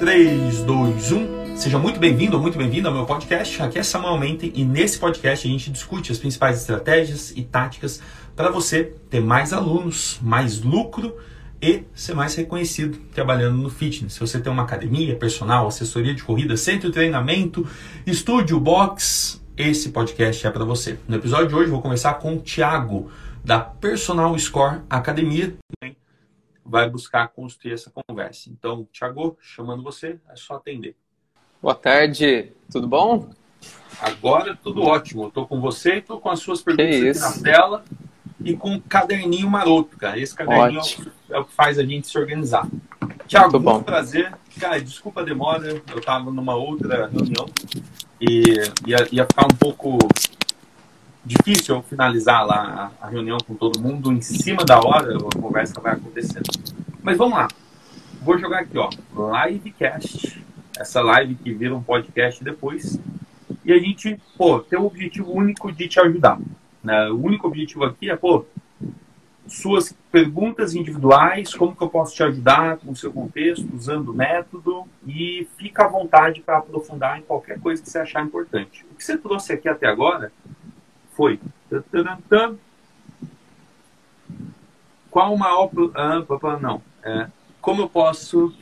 3, 2, 1. Seja muito bem-vindo ou muito bem-vinda ao meu podcast. Aqui é Samuel Mente e nesse podcast a gente discute as principais estratégias e táticas para você ter mais alunos, mais lucro e ser mais reconhecido trabalhando no fitness. Se você tem uma academia, personal, assessoria de corrida, centro de treinamento, estúdio, box, esse podcast é para você. No episódio de hoje vou conversar com o Thiago da Personal Score Academia vai buscar construir essa conversa. Então, Thiago, chamando você, é só atender. Boa tarde, tudo bom? Agora tudo ótimo. Estou com você, estou com as suas perguntas aqui na tela e com um caderninho maroto, cara. Esse caderninho é o que faz a gente se organizar. Tiago, muito bom. prazer. Cara, desculpa a demora, eu estava numa outra reunião e ia, ia ficar um pouco difícil eu finalizar lá a reunião com todo mundo em cima da hora, a conversa vai acontecendo. Mas vamos lá. Vou jogar aqui, ó, livecast. Essa live que vira um podcast depois. E a gente, pô, tem o objetivo único de te ajudar. Né? O único objetivo aqui é, pô, suas perguntas individuais, como que eu posso te ajudar com o seu contexto, usando o método, e fica à vontade para aprofundar em qualquer coisa que você achar importante. O que você trouxe aqui até agora foi. Qual o maior. Ah, não. É, como eu posso.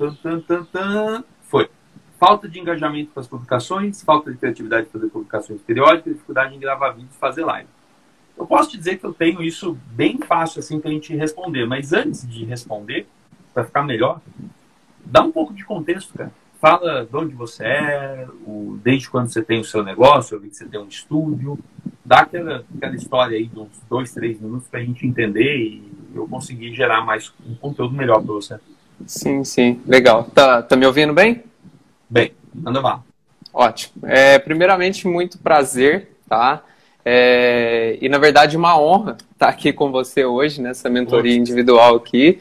Foi. Falta de engajamento com as publicações, falta de criatividade para fazer publicações periódicas, dificuldade em gravar vídeos e fazer live. Eu posso te dizer que eu tenho isso bem fácil assim para a gente responder, mas antes de responder, para ficar melhor, dá um pouco de contexto, cara fala de onde você é, o, desde quando você tem o seu negócio, eu vi que você tem um estúdio, dá aquela, aquela história aí de uns dois, três minutos para a gente entender e eu conseguir gerar mais um conteúdo melhor para você. Sim, sim, legal. Tá, tá me ouvindo bem? Bem, anda lá. Ótimo. É, primeiramente, muito prazer, tá? É, e na verdade, uma honra estar aqui com você hoje, nessa mentoria individual aqui.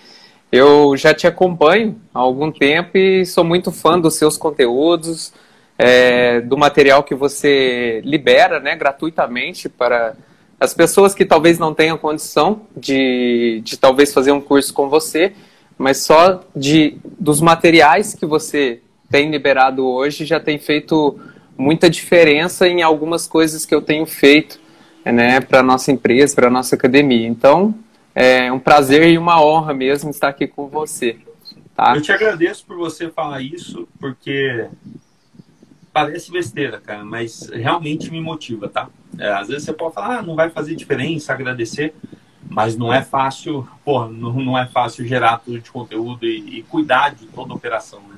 Eu já te acompanho há algum tempo e sou muito fã dos seus conteúdos, é, do material que você libera né, gratuitamente para as pessoas que talvez não tenham condição de, de talvez fazer um curso com você, mas só de dos materiais que você tem liberado hoje já tem feito muita diferença em algumas coisas que eu tenho feito né, para a nossa empresa, para a nossa academia. Então, é um prazer e uma honra mesmo estar aqui com você. Tá? Eu te agradeço por você falar isso, porque parece besteira, cara, mas realmente me motiva, tá? É, às vezes você pode falar, ah, não vai fazer diferença, agradecer, mas não é fácil, porra, não, não é fácil gerar tudo de conteúdo e, e cuidar de toda a operação, né?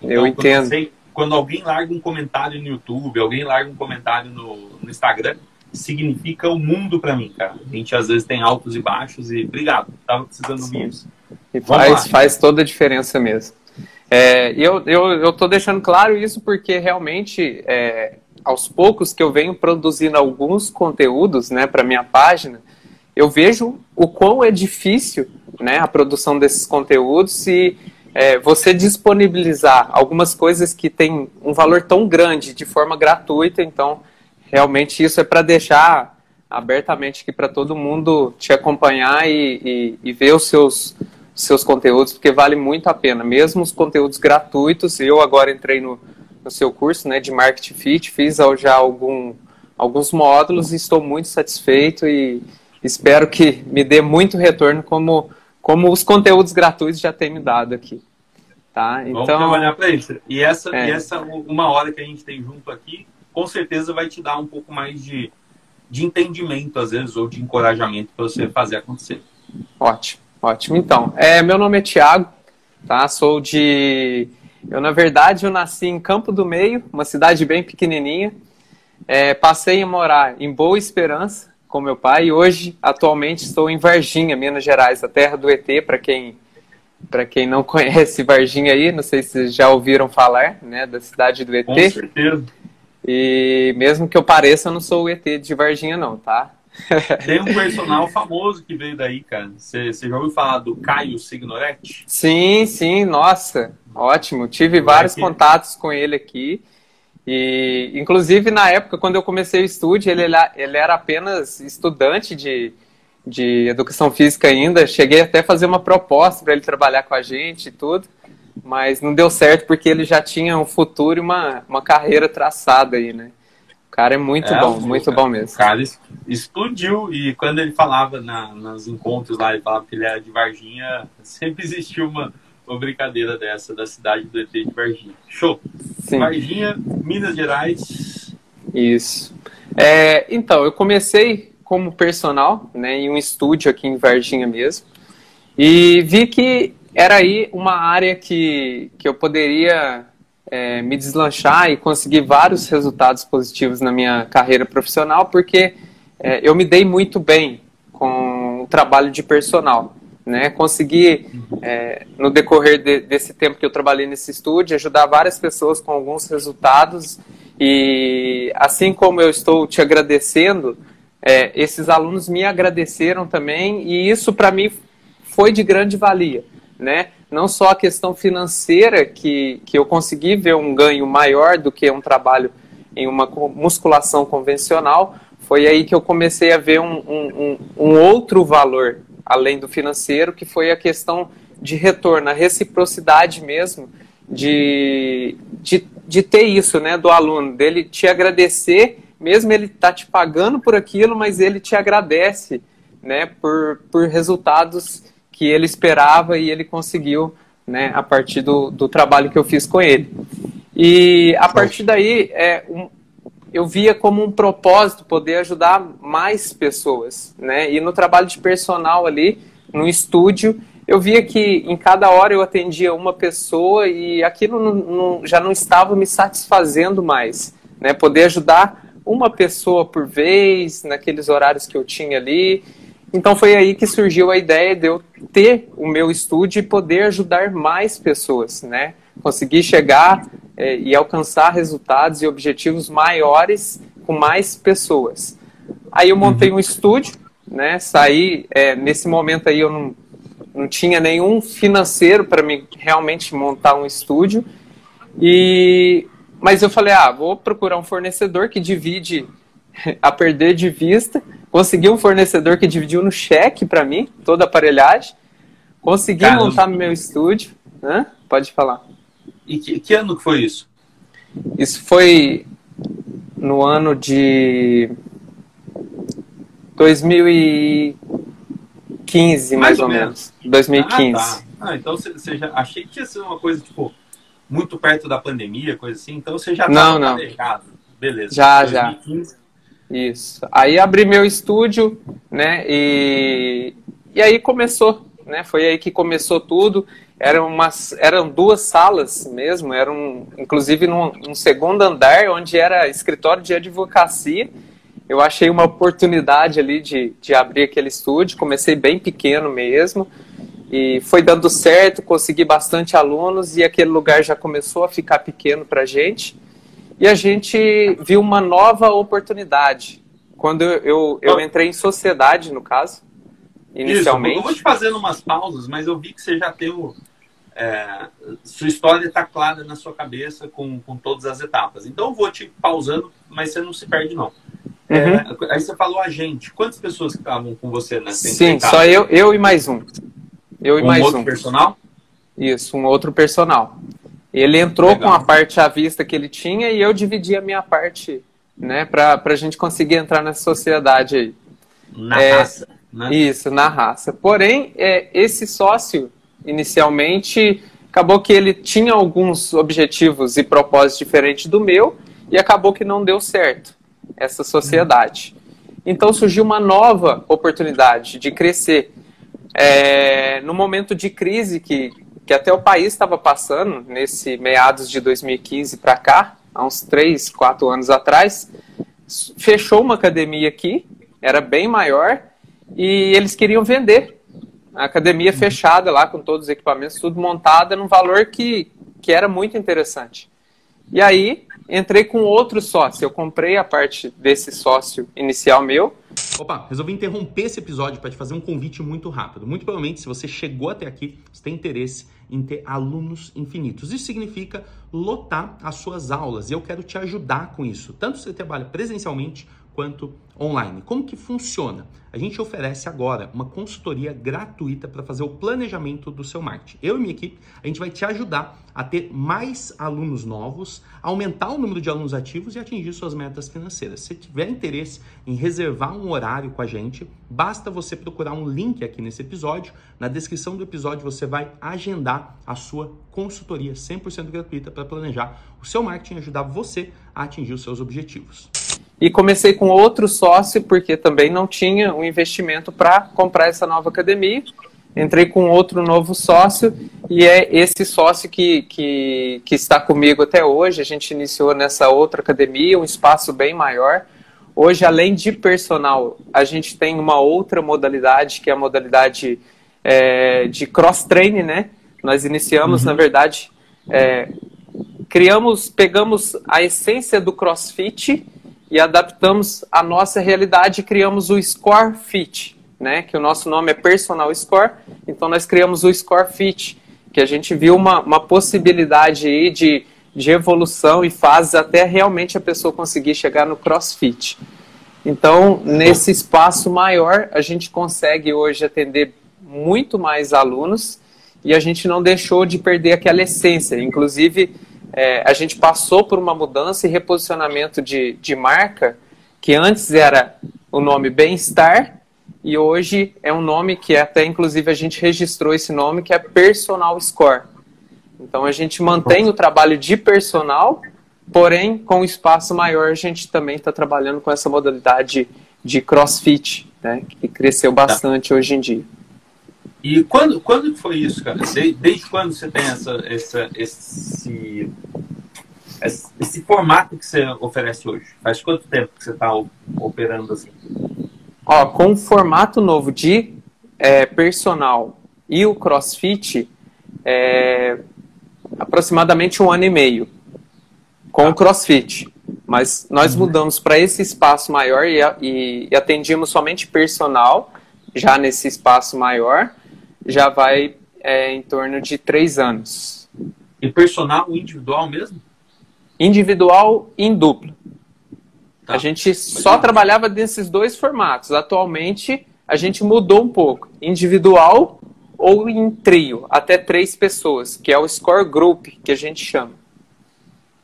Então, Eu entendo. Quando, quando, alguém larga um comentário no YouTube, alguém larga um comentário no, no Instagram, significa o mundo para mim, cara. A gente às vezes tem altos e baixos e obrigado, tava precisando ouvir isso. E faz, faz toda a diferença mesmo. É, eu, eu, eu tô deixando claro isso porque realmente, é, aos poucos que eu venho produzindo alguns conteúdos né, para minha página, eu vejo o quão é difícil né, a produção desses conteúdos e é, você disponibilizar algumas coisas que têm um valor tão grande de forma gratuita, então realmente isso é para deixar abertamente aqui para todo mundo te acompanhar e, e, e, ver os seus, seus conteúdos, porque vale muito a pena. Mesmo os conteúdos gratuitos, eu agora entrei no, no seu curso né, de Marketing Fit, fiz já algum, alguns módulos e estou muito satisfeito e espero que me dê muito retorno como, como os conteúdos gratuitos já têm me dado aqui. Tá? Então, Vamos trabalhar para isso. E essa, é. e essa uma hora que a gente tem junto aqui, com certeza vai te dar um pouco mais de, de entendimento, às vezes, ou de encorajamento para você fazer acontecer. Ótimo, ótimo. Então, é, meu nome é Tiago, tá? Sou de. Eu, na verdade, eu nasci em Campo do Meio, uma cidade bem pequenininha. É, passei a morar em Boa Esperança com meu pai e hoje, atualmente, estou em Varginha, Minas Gerais, a terra do ET, para quem para quem não conhece Varginha aí, não sei se já ouviram falar, né, da cidade do ET. Com certeza. E mesmo que eu pareça, eu não sou o ET de Varginha, não, tá? Tem um personal famoso que veio daí, cara. Você já ouviu falar do Caio Signoretti? Sim, sim, nossa, ótimo. Tive vários contatos com ele aqui. E, inclusive, na época, quando eu comecei o estúdio, ele, ele era apenas estudante de, de educação física ainda. Cheguei até a fazer uma proposta para ele trabalhar com a gente e tudo, mas não deu certo porque ele já tinha um futuro e uma, uma carreira traçada aí, né? O cara é muito é, bom, muito bom mesmo. O cara explodiu e quando ele falava na, nos encontros lá, ele falava que ele era de Varginha, sempre existiu uma, uma brincadeira dessa da cidade do ET de Varginha. Show! Sim. Varginha, Minas Gerais. Isso. É, então, eu comecei como personal, né, em um estúdio aqui em Varginha mesmo, e vi que era aí uma área que, que eu poderia é, me deslanchar e conseguir vários resultados positivos na minha carreira profissional, porque é, eu me dei muito bem com o trabalho de personal. Né? Consegui, é, no decorrer de, desse tempo que eu trabalhei nesse estúdio, ajudar várias pessoas com alguns resultados. E assim como eu estou te agradecendo, é, esses alunos me agradeceram também, e isso para mim foi de grande valia. Né? Não só a questão financeira, que, que eu consegui ver um ganho maior do que um trabalho em uma musculação convencional, foi aí que eu comecei a ver um, um, um outro valor além do financeiro, que foi a questão de retorno, a reciprocidade mesmo, de, de, de ter isso, né, do aluno, dele te agradecer, mesmo ele tá te pagando por aquilo, mas ele te agradece, né, por, por resultados que ele esperava e ele conseguiu, né, a partir do, do trabalho que eu fiz com ele. E a partir daí, é, um, eu via como um propósito poder ajudar mais pessoas, né? E no trabalho de personal ali, no estúdio, eu via que em cada hora eu atendia uma pessoa e aquilo não, não, já não estava me satisfazendo mais, né? Poder ajudar uma pessoa por vez, naqueles horários que eu tinha ali. Então foi aí que surgiu a ideia de eu ter o meu estúdio e poder ajudar mais pessoas, né? Conseguir chegar é, e alcançar resultados e objetivos maiores com mais pessoas. Aí eu montei uhum. um estúdio, né? Saí, é, nesse momento aí eu não, não tinha nenhum financeiro para me realmente montar um estúdio. E mas eu falei, ah, vou procurar um fornecedor que divide a perder de vista. Consegui um fornecedor que dividiu no cheque para mim toda a aparelhagem. Consegui Caramba. montar meu estúdio. Hã? Pode falar. E que, que ano que foi isso? Isso foi no ano de 2015, mais, mais ou, ou menos. menos. 2015. Ah, tá. ah, então você já achei que ia ser uma coisa tipo muito perto da pandemia, coisa assim. Então você já estava não, planejado. Beleza. Já, 2015. já. Isso. Aí abri meu estúdio, né? E, e aí começou, né? Foi aí que começou tudo eram, umas, eram duas salas mesmo, eram inclusive num, segundo andar, onde era escritório de advocacia. Eu achei uma oportunidade ali de, de abrir aquele estúdio, comecei bem pequeno mesmo, e foi dando certo, consegui bastante alunos, e aquele lugar já começou a ficar pequeno para a gente. E a gente viu uma nova oportunidade. Quando eu, eu, eu entrei em sociedade, no caso, inicialmente. Isso, eu vou te fazendo umas pausas, mas eu vi que você já tem o. É, sua história está clara na sua cabeça com, com todas as etapas. Então eu vou te pausando, mas você não se perde, não. É, uhum. aí você falou a gente. Quantas pessoas estavam com você nessa Sim, só eu, eu e mais um. Eu e um mais outro um. personal? Isso, um outro personal. Ele entrou Legal. com a parte à vista que ele tinha e eu dividi a minha parte, né, para a gente conseguir entrar nessa sociedade aí. Na é, raça. Né? Isso, na raça. Porém, é, esse sócio, inicialmente, acabou que ele tinha alguns objetivos e propósitos diferentes do meu e acabou que não deu certo essa sociedade. Então surgiu uma nova oportunidade de crescer. É, no momento de crise que, que até o país estava passando, nesse meados de 2015 para cá, há uns 3, 4 anos atrás, fechou uma academia aqui, era bem maior, e eles queriam vender. A academia uhum. fechada lá, com todos os equipamentos, tudo montado, num valor que, que era muito interessante. E aí, entrei com outro sócio. Eu comprei a parte desse sócio inicial meu. Opa, resolvi interromper esse episódio para te fazer um convite muito rápido. Muito provavelmente, se você chegou até aqui, você tem interesse em ter alunos infinitos. Isso significa lotar as suas aulas e eu quero te ajudar com isso. Tanto se você trabalha presencialmente quanto online. Como que funciona? A gente oferece agora uma consultoria gratuita para fazer o planejamento do seu marketing. Eu e minha equipe, a gente vai te ajudar a ter mais alunos novos, aumentar o número de alunos ativos e atingir suas metas financeiras. Se tiver interesse em reservar um horário com a gente, basta você procurar um link aqui nesse episódio. Na descrição do episódio você vai agendar a sua consultoria 100% gratuita para planejar o seu marketing e ajudar você a atingir os seus objetivos. E comecei com outro sócio, porque também não tinha um investimento para comprar essa nova academia. Entrei com outro novo sócio, e é esse sócio que, que, que está comigo até hoje. A gente iniciou nessa outra academia, um espaço bem maior. Hoje, além de personal, a gente tem uma outra modalidade, que é a modalidade é, de cross-training, né? Nós iniciamos, uhum. na verdade, é, criamos, pegamos a essência do CrossFit e adaptamos a nossa realidade e criamos o Score Fit, né? Que o nosso nome é Personal Score. Então nós criamos o Score Fit, que a gente viu uma, uma possibilidade aí de, de evolução e fases até realmente a pessoa conseguir chegar no CrossFit. Então, nesse espaço maior, a gente consegue hoje atender muito mais alunos e a gente não deixou de perder aquela essência. Inclusive, é, a gente passou por uma mudança e reposicionamento de, de marca, que antes era o nome Bem-Estar, e hoje é um nome que até inclusive a gente registrou esse nome, que é Personal Score. Então a gente mantém o trabalho de personal, porém com um espaço maior a gente também está trabalhando com essa modalidade de CrossFit, né, que cresceu bastante tá. hoje em dia. E quando, quando foi isso, cara? Desde, desde quando você tem essa, essa, esse, esse formato que você oferece hoje? Faz quanto tempo que você está operando assim? Ó, com o formato novo de é, personal e o CrossFit, é, aproximadamente um ano e meio com o CrossFit. Mas nós uhum. mudamos para esse espaço maior e, e, e atendíamos somente personal, já nesse espaço maior já vai é, em torno de três anos. E personal individual mesmo? Individual em dupla. Tá. A gente só trabalhava nesses dois formatos. Atualmente, a gente mudou um pouco. Individual ou em trio, até três pessoas, que é o score group, que a gente chama.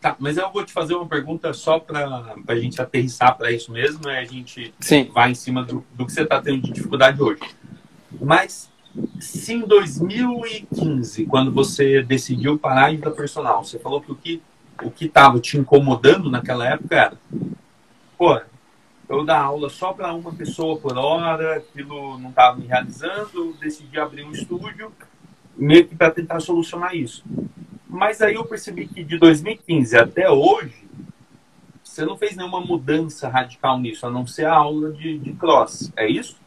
Tá, mas eu vou te fazer uma pergunta só para a gente aterrissar para isso mesmo, né? a gente Sim. vai em cima do, do que você está tendo de dificuldade hoje. Mas se em 2015, quando você decidiu parar de dar personal, você falou que o que o que estava te incomodando naquela época era, pô, eu dar aula só para uma pessoa por hora, aquilo não estava me realizando, decidi abrir um estúdio meio que para tentar solucionar isso. Mas aí eu percebi que de 2015 até hoje, você não fez nenhuma mudança radical nisso, a não ser a aula de, de cross. É isso?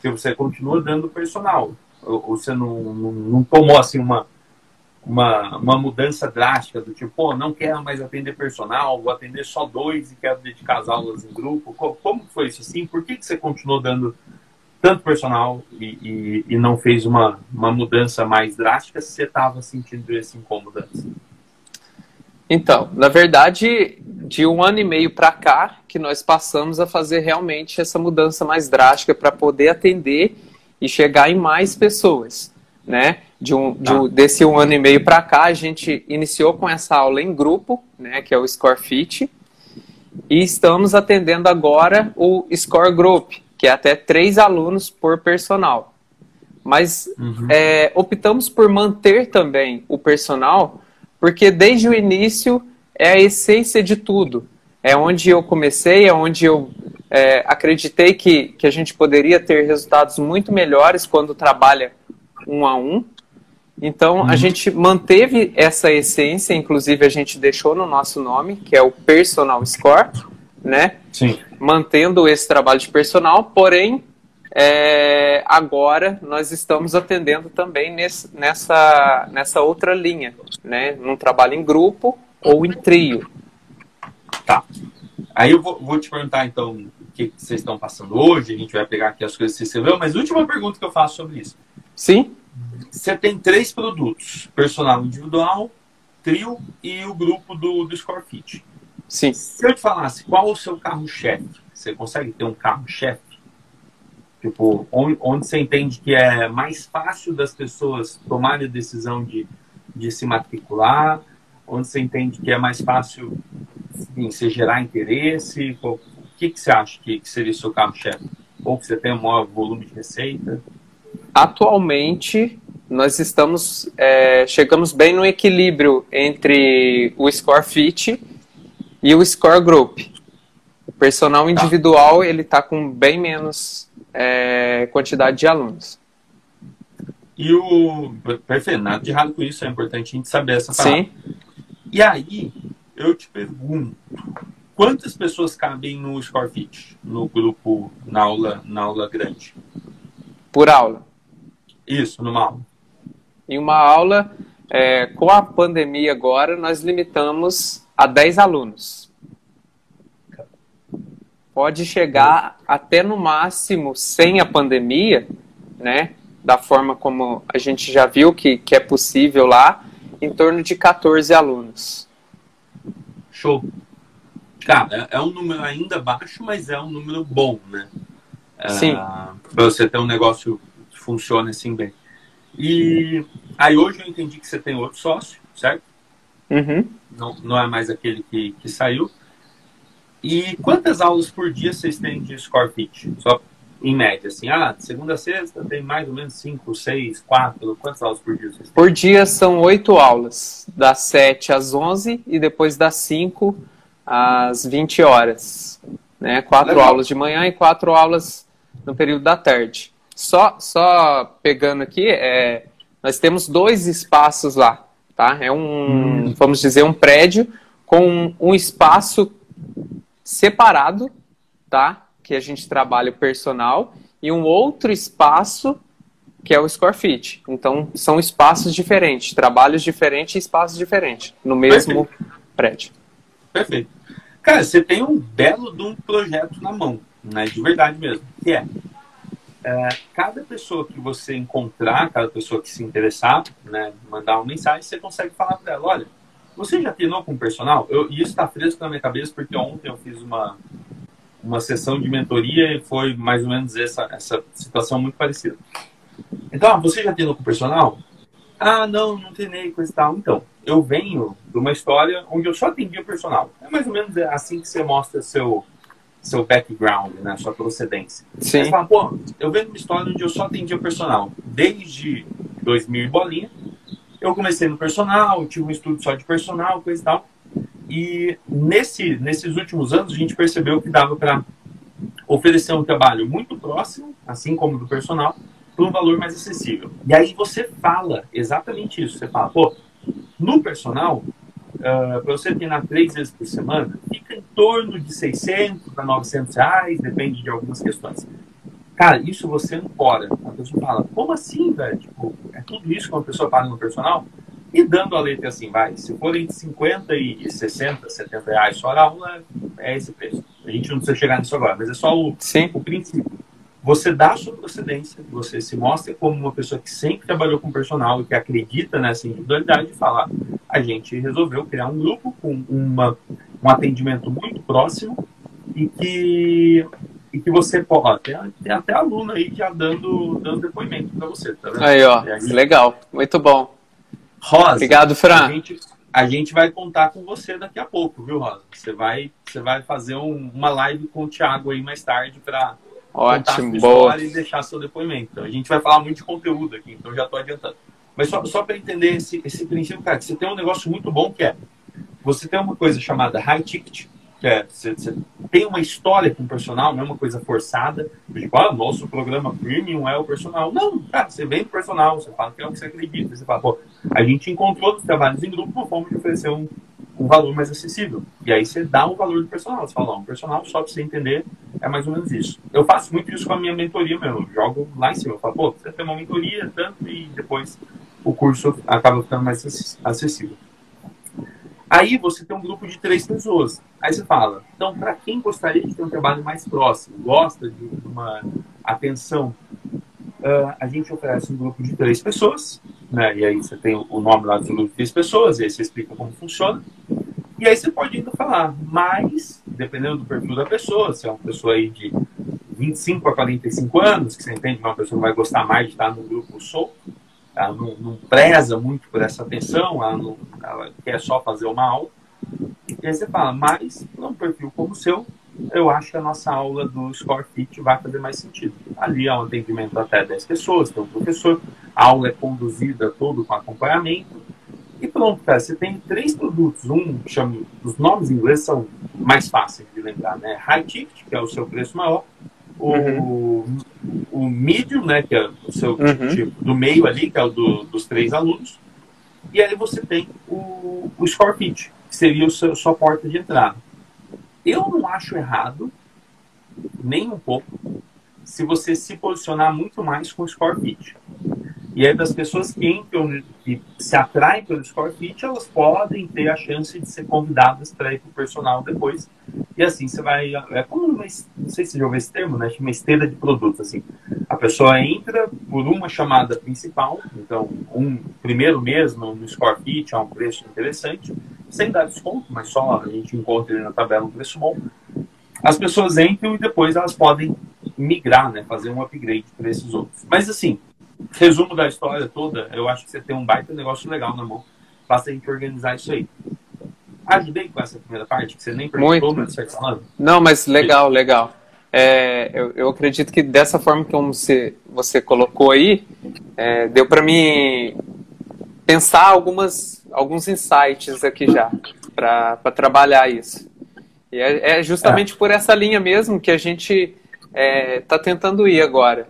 Que você continua dando personal você não, não, não, tomou assim uma, uma, uma mudança drástica do tipo, pô, não quero mais atender personal, vou atender só dois e quero dedicar as aulas em grupo. Como foi isso assim? Por que, que você continuou dando tanto personal e, e, e não fez uma, uma mudança mais drástica se você estava sentindo esse incômodo? Então, na verdade, de um ano e meio para cá, que nós passamos a fazer realmente essa mudança mais drástica para poder atender e chegar em mais pessoas, né? De um, de um, tá. desse um ano e meio para cá, a gente iniciou com essa aula em grupo, né? Que é o Score Fit, e estamos atendendo agora o Score Group, que é até três alunos por personal. Mas uhum. é, optamos por manter também o personal, porque desde o início é a essência de tudo. É onde eu comecei, é onde eu é, acreditei que, que a gente poderia ter resultados muito melhores quando trabalha um a um. Então, uhum. a gente manteve essa essência, inclusive a gente deixou no nosso nome, que é o Personal Score, né? Sim. Mantendo esse trabalho de personal, porém, é, agora nós estamos atendendo também nesse, nessa, nessa outra linha, né? Num trabalho em grupo ou em trio. Tá. Aí eu vou, vou te perguntar, então, que vocês estão passando hoje, a gente vai pegar aqui as coisas que você escreveu, mas última pergunta que eu faço sobre isso. Sim. Você tem três produtos: personal individual, trio e o grupo do, do Scorefit. Sim. Se eu te falasse qual o seu carro-chefe, Você consegue ter um carro-chefe? Tipo, onde, onde você entende que é mais fácil das pessoas tomarem a decisão de, de se matricular, onde você entende que é mais fácil enfim, você gerar interesse? O que, que você acha que, que seria o seu carro-chefe? Ou que você tem um maior volume de receita? Atualmente, nós estamos é, chegamos bem no equilíbrio entre o score fit e o score group. O personal tá. individual ele está com bem menos é, quantidade de alunos. E o. Perfeito, nada de errado com isso, é importante a gente saber essa palavra. Sim. E aí, eu te pergunto, quantas pessoas cabem no ScoreFit, no grupo, na aula, na aula grande? Por aula? Isso, numa aula. Em uma aula, é, com a pandemia agora, nós limitamos a 10 alunos pode chegar até no máximo, sem a pandemia, né? Da forma como a gente já viu que, que é possível lá, em torno de 14 alunos. Show. Cara, é, é um número ainda baixo, mas é um número bom, né? É, Sim. Para você ter um negócio que funcione assim bem. E aí hoje eu entendi que você tem outro sócio, certo? Uhum. Não, não é mais aquele que, que saiu. E quantas aulas por dia vocês têm de Score Fit? Só em média, assim, ah, segunda a sexta tem mais ou menos cinco, seis, quatro, quantas aulas por dia vocês têm? Por dia são oito aulas, das sete às onze e depois das cinco às vinte horas, né? Quatro Legal. aulas de manhã e quatro aulas no período da tarde. Só, só pegando aqui, é, nós temos dois espaços lá, tá? É um, hum. vamos dizer, um prédio com um espaço separado, tá? Que a gente trabalha o personal e um outro espaço que é o Score Fit. Então, são espaços diferentes, trabalhos diferentes e espaços diferentes no mesmo Perfeito. prédio. Perfeito. Cara, você tem um belo de um projeto na mão, né? De verdade mesmo. Que é, é cada pessoa que você encontrar, cada pessoa que se interessar, né, mandar uma mensagem, você consegue falar para ela, olha, você já treinou com personal? Eu, isso está fresco na minha cabeça porque ontem eu fiz uma, uma sessão de mentoria e foi mais ou menos essa, essa situação muito parecida. Então, ah, você já treinou com personal? Ah, não, não treinei com esse tal. Então, eu venho de uma história onde eu só atendia personal. É mais ou menos assim que você mostra seu, seu background, né? Sua procedência. Sim. Você fala, pô, eu venho de uma história onde eu só atendia personal. Desde 2000 bolinha, eu comecei no personal, tive um estudo só de personal, coisa e tal. E nesse, nesses últimos anos a gente percebeu que dava para oferecer um trabalho muito próximo, assim como do personal, por um valor mais acessível. E aí você fala exatamente isso. Você fala, pô, no personal, uh, ah, para você treinar três vezes por semana, fica em torno de 600 a 900 reais, depende de algumas questões. Cara, isso você ancora. A pessoa fala, como assim, velho? Tipo, é tudo isso que uma pessoa paga no personal? E dando a letra assim, vai, se for entre 50 e 60, 70 reais só a aula, é esse preço. A gente não precisa chegar nisso agora, mas é só o, Sim. o princípio. Você dá a sua procedência, você se mostra como uma pessoa que sempre trabalhou com personal e que acredita nessa individualidade e fala, a gente resolveu criar um grupo com uma, um atendimento muito próximo e que e que você pode. Ó, tem, tem, até aluno aí já dando, dando depoimento para você, tá vendo? Aí, ó, aí, legal, muito bom. Rosa. Obrigado, Fran. A gente, a gente vai contar com você daqui a pouco, viu, Rosa? Você vai, você vai fazer um, uma live com o Thiago aí mais tarde para sua história e deixar seu depoimento. Então, a gente vai falar muito de conteúdo aqui, então já estou adiantando. Mas só, só para entender esse, esse princípio, cara, que você tem um negócio muito bom que é você tem uma coisa chamada high ticket, é, você, você, tem uma história com o personal, não é uma coisa forçada. Tipo, ah, nosso programa premium é o personal. Não, cara, você vem pro personal, você fala que é o que você acredita. Você fala, pô, a gente encontrou nos trabalhos em grupo uma forma de oferecer um, um valor mais acessível. E aí você dá o valor do personal. Você fala, um personal, só para você entender, é mais ou menos isso. Eu faço muito isso com a minha mentoria mesmo. Eu jogo lá em cima. Eu falo, pô, você tem uma mentoria, tanto, e depois o curso acaba ficando mais acessível. Aí você tem um grupo de três pessoas. Aí você fala, então, para quem gostaria de ter um trabalho mais próximo, gosta de uma atenção, uh, a gente oferece um grupo de três pessoas, né? E aí você tem o nome lá do grupo de três pessoas, e aí você explica como funciona. E aí você pode ainda falar, mas dependendo do perfil da pessoa, se é uma pessoa aí de 25 a 45 anos, que você entende que uma pessoa vai gostar mais de estar no grupo solto, ela não, não preza muito por essa atenção, ela, não, ela quer só fazer uma aula. E aí você fala, mas num perfil como o seu, eu acho que a nossa aula do Score Fit vai fazer mais sentido. Ali é um atendimento até 10 pessoas, tem um professor, a aula é conduzida todo com acompanhamento. E pronto, cara, você tem três produtos. Um, chama, os nomes em inglês são mais fáceis de lembrar, né? High Ticket, que é o seu preço maior. O, uhum. o Medium, né, que é o seu uhum. tipo do meio ali, que é o do, dos três alunos. E aí você tem o, o Score Fit, que seria o seu, sua porta de entrada. Eu não acho errado, nem um pouco, se você se posicionar muito mais com o Score Fit. E aí, das pessoas que entram, que se atraem pelo Score Fit, elas podem ter a chance de ser convidadas para ir para o personal depois. E assim, você vai. É como uma. Não sei se você já ouviu esse termo, né? Uma esteira de produtos. Assim. A pessoa entra por uma chamada principal, então, um primeiro mesmo no Score Fit, é um preço interessante, sem dar desconto, mas só a gente encontra ele na tabela um preço bom. As pessoas entram e depois elas podem migrar, né? Fazer um upgrade para esses outros. Mas assim resumo da história toda, eu acho que você tem um baita negócio legal na mão. Basta a gente organizar isso aí. Ajudei com essa primeira parte, que você nem perguntou, Muito. mas você falando. Não, mas legal, legal. É, eu, eu, acredito que dessa forma que você, você colocou aí, é, deu para mim pensar algumas, alguns insights aqui já, para trabalhar isso. E é, é justamente é. por essa linha mesmo que a gente está é, tentando ir agora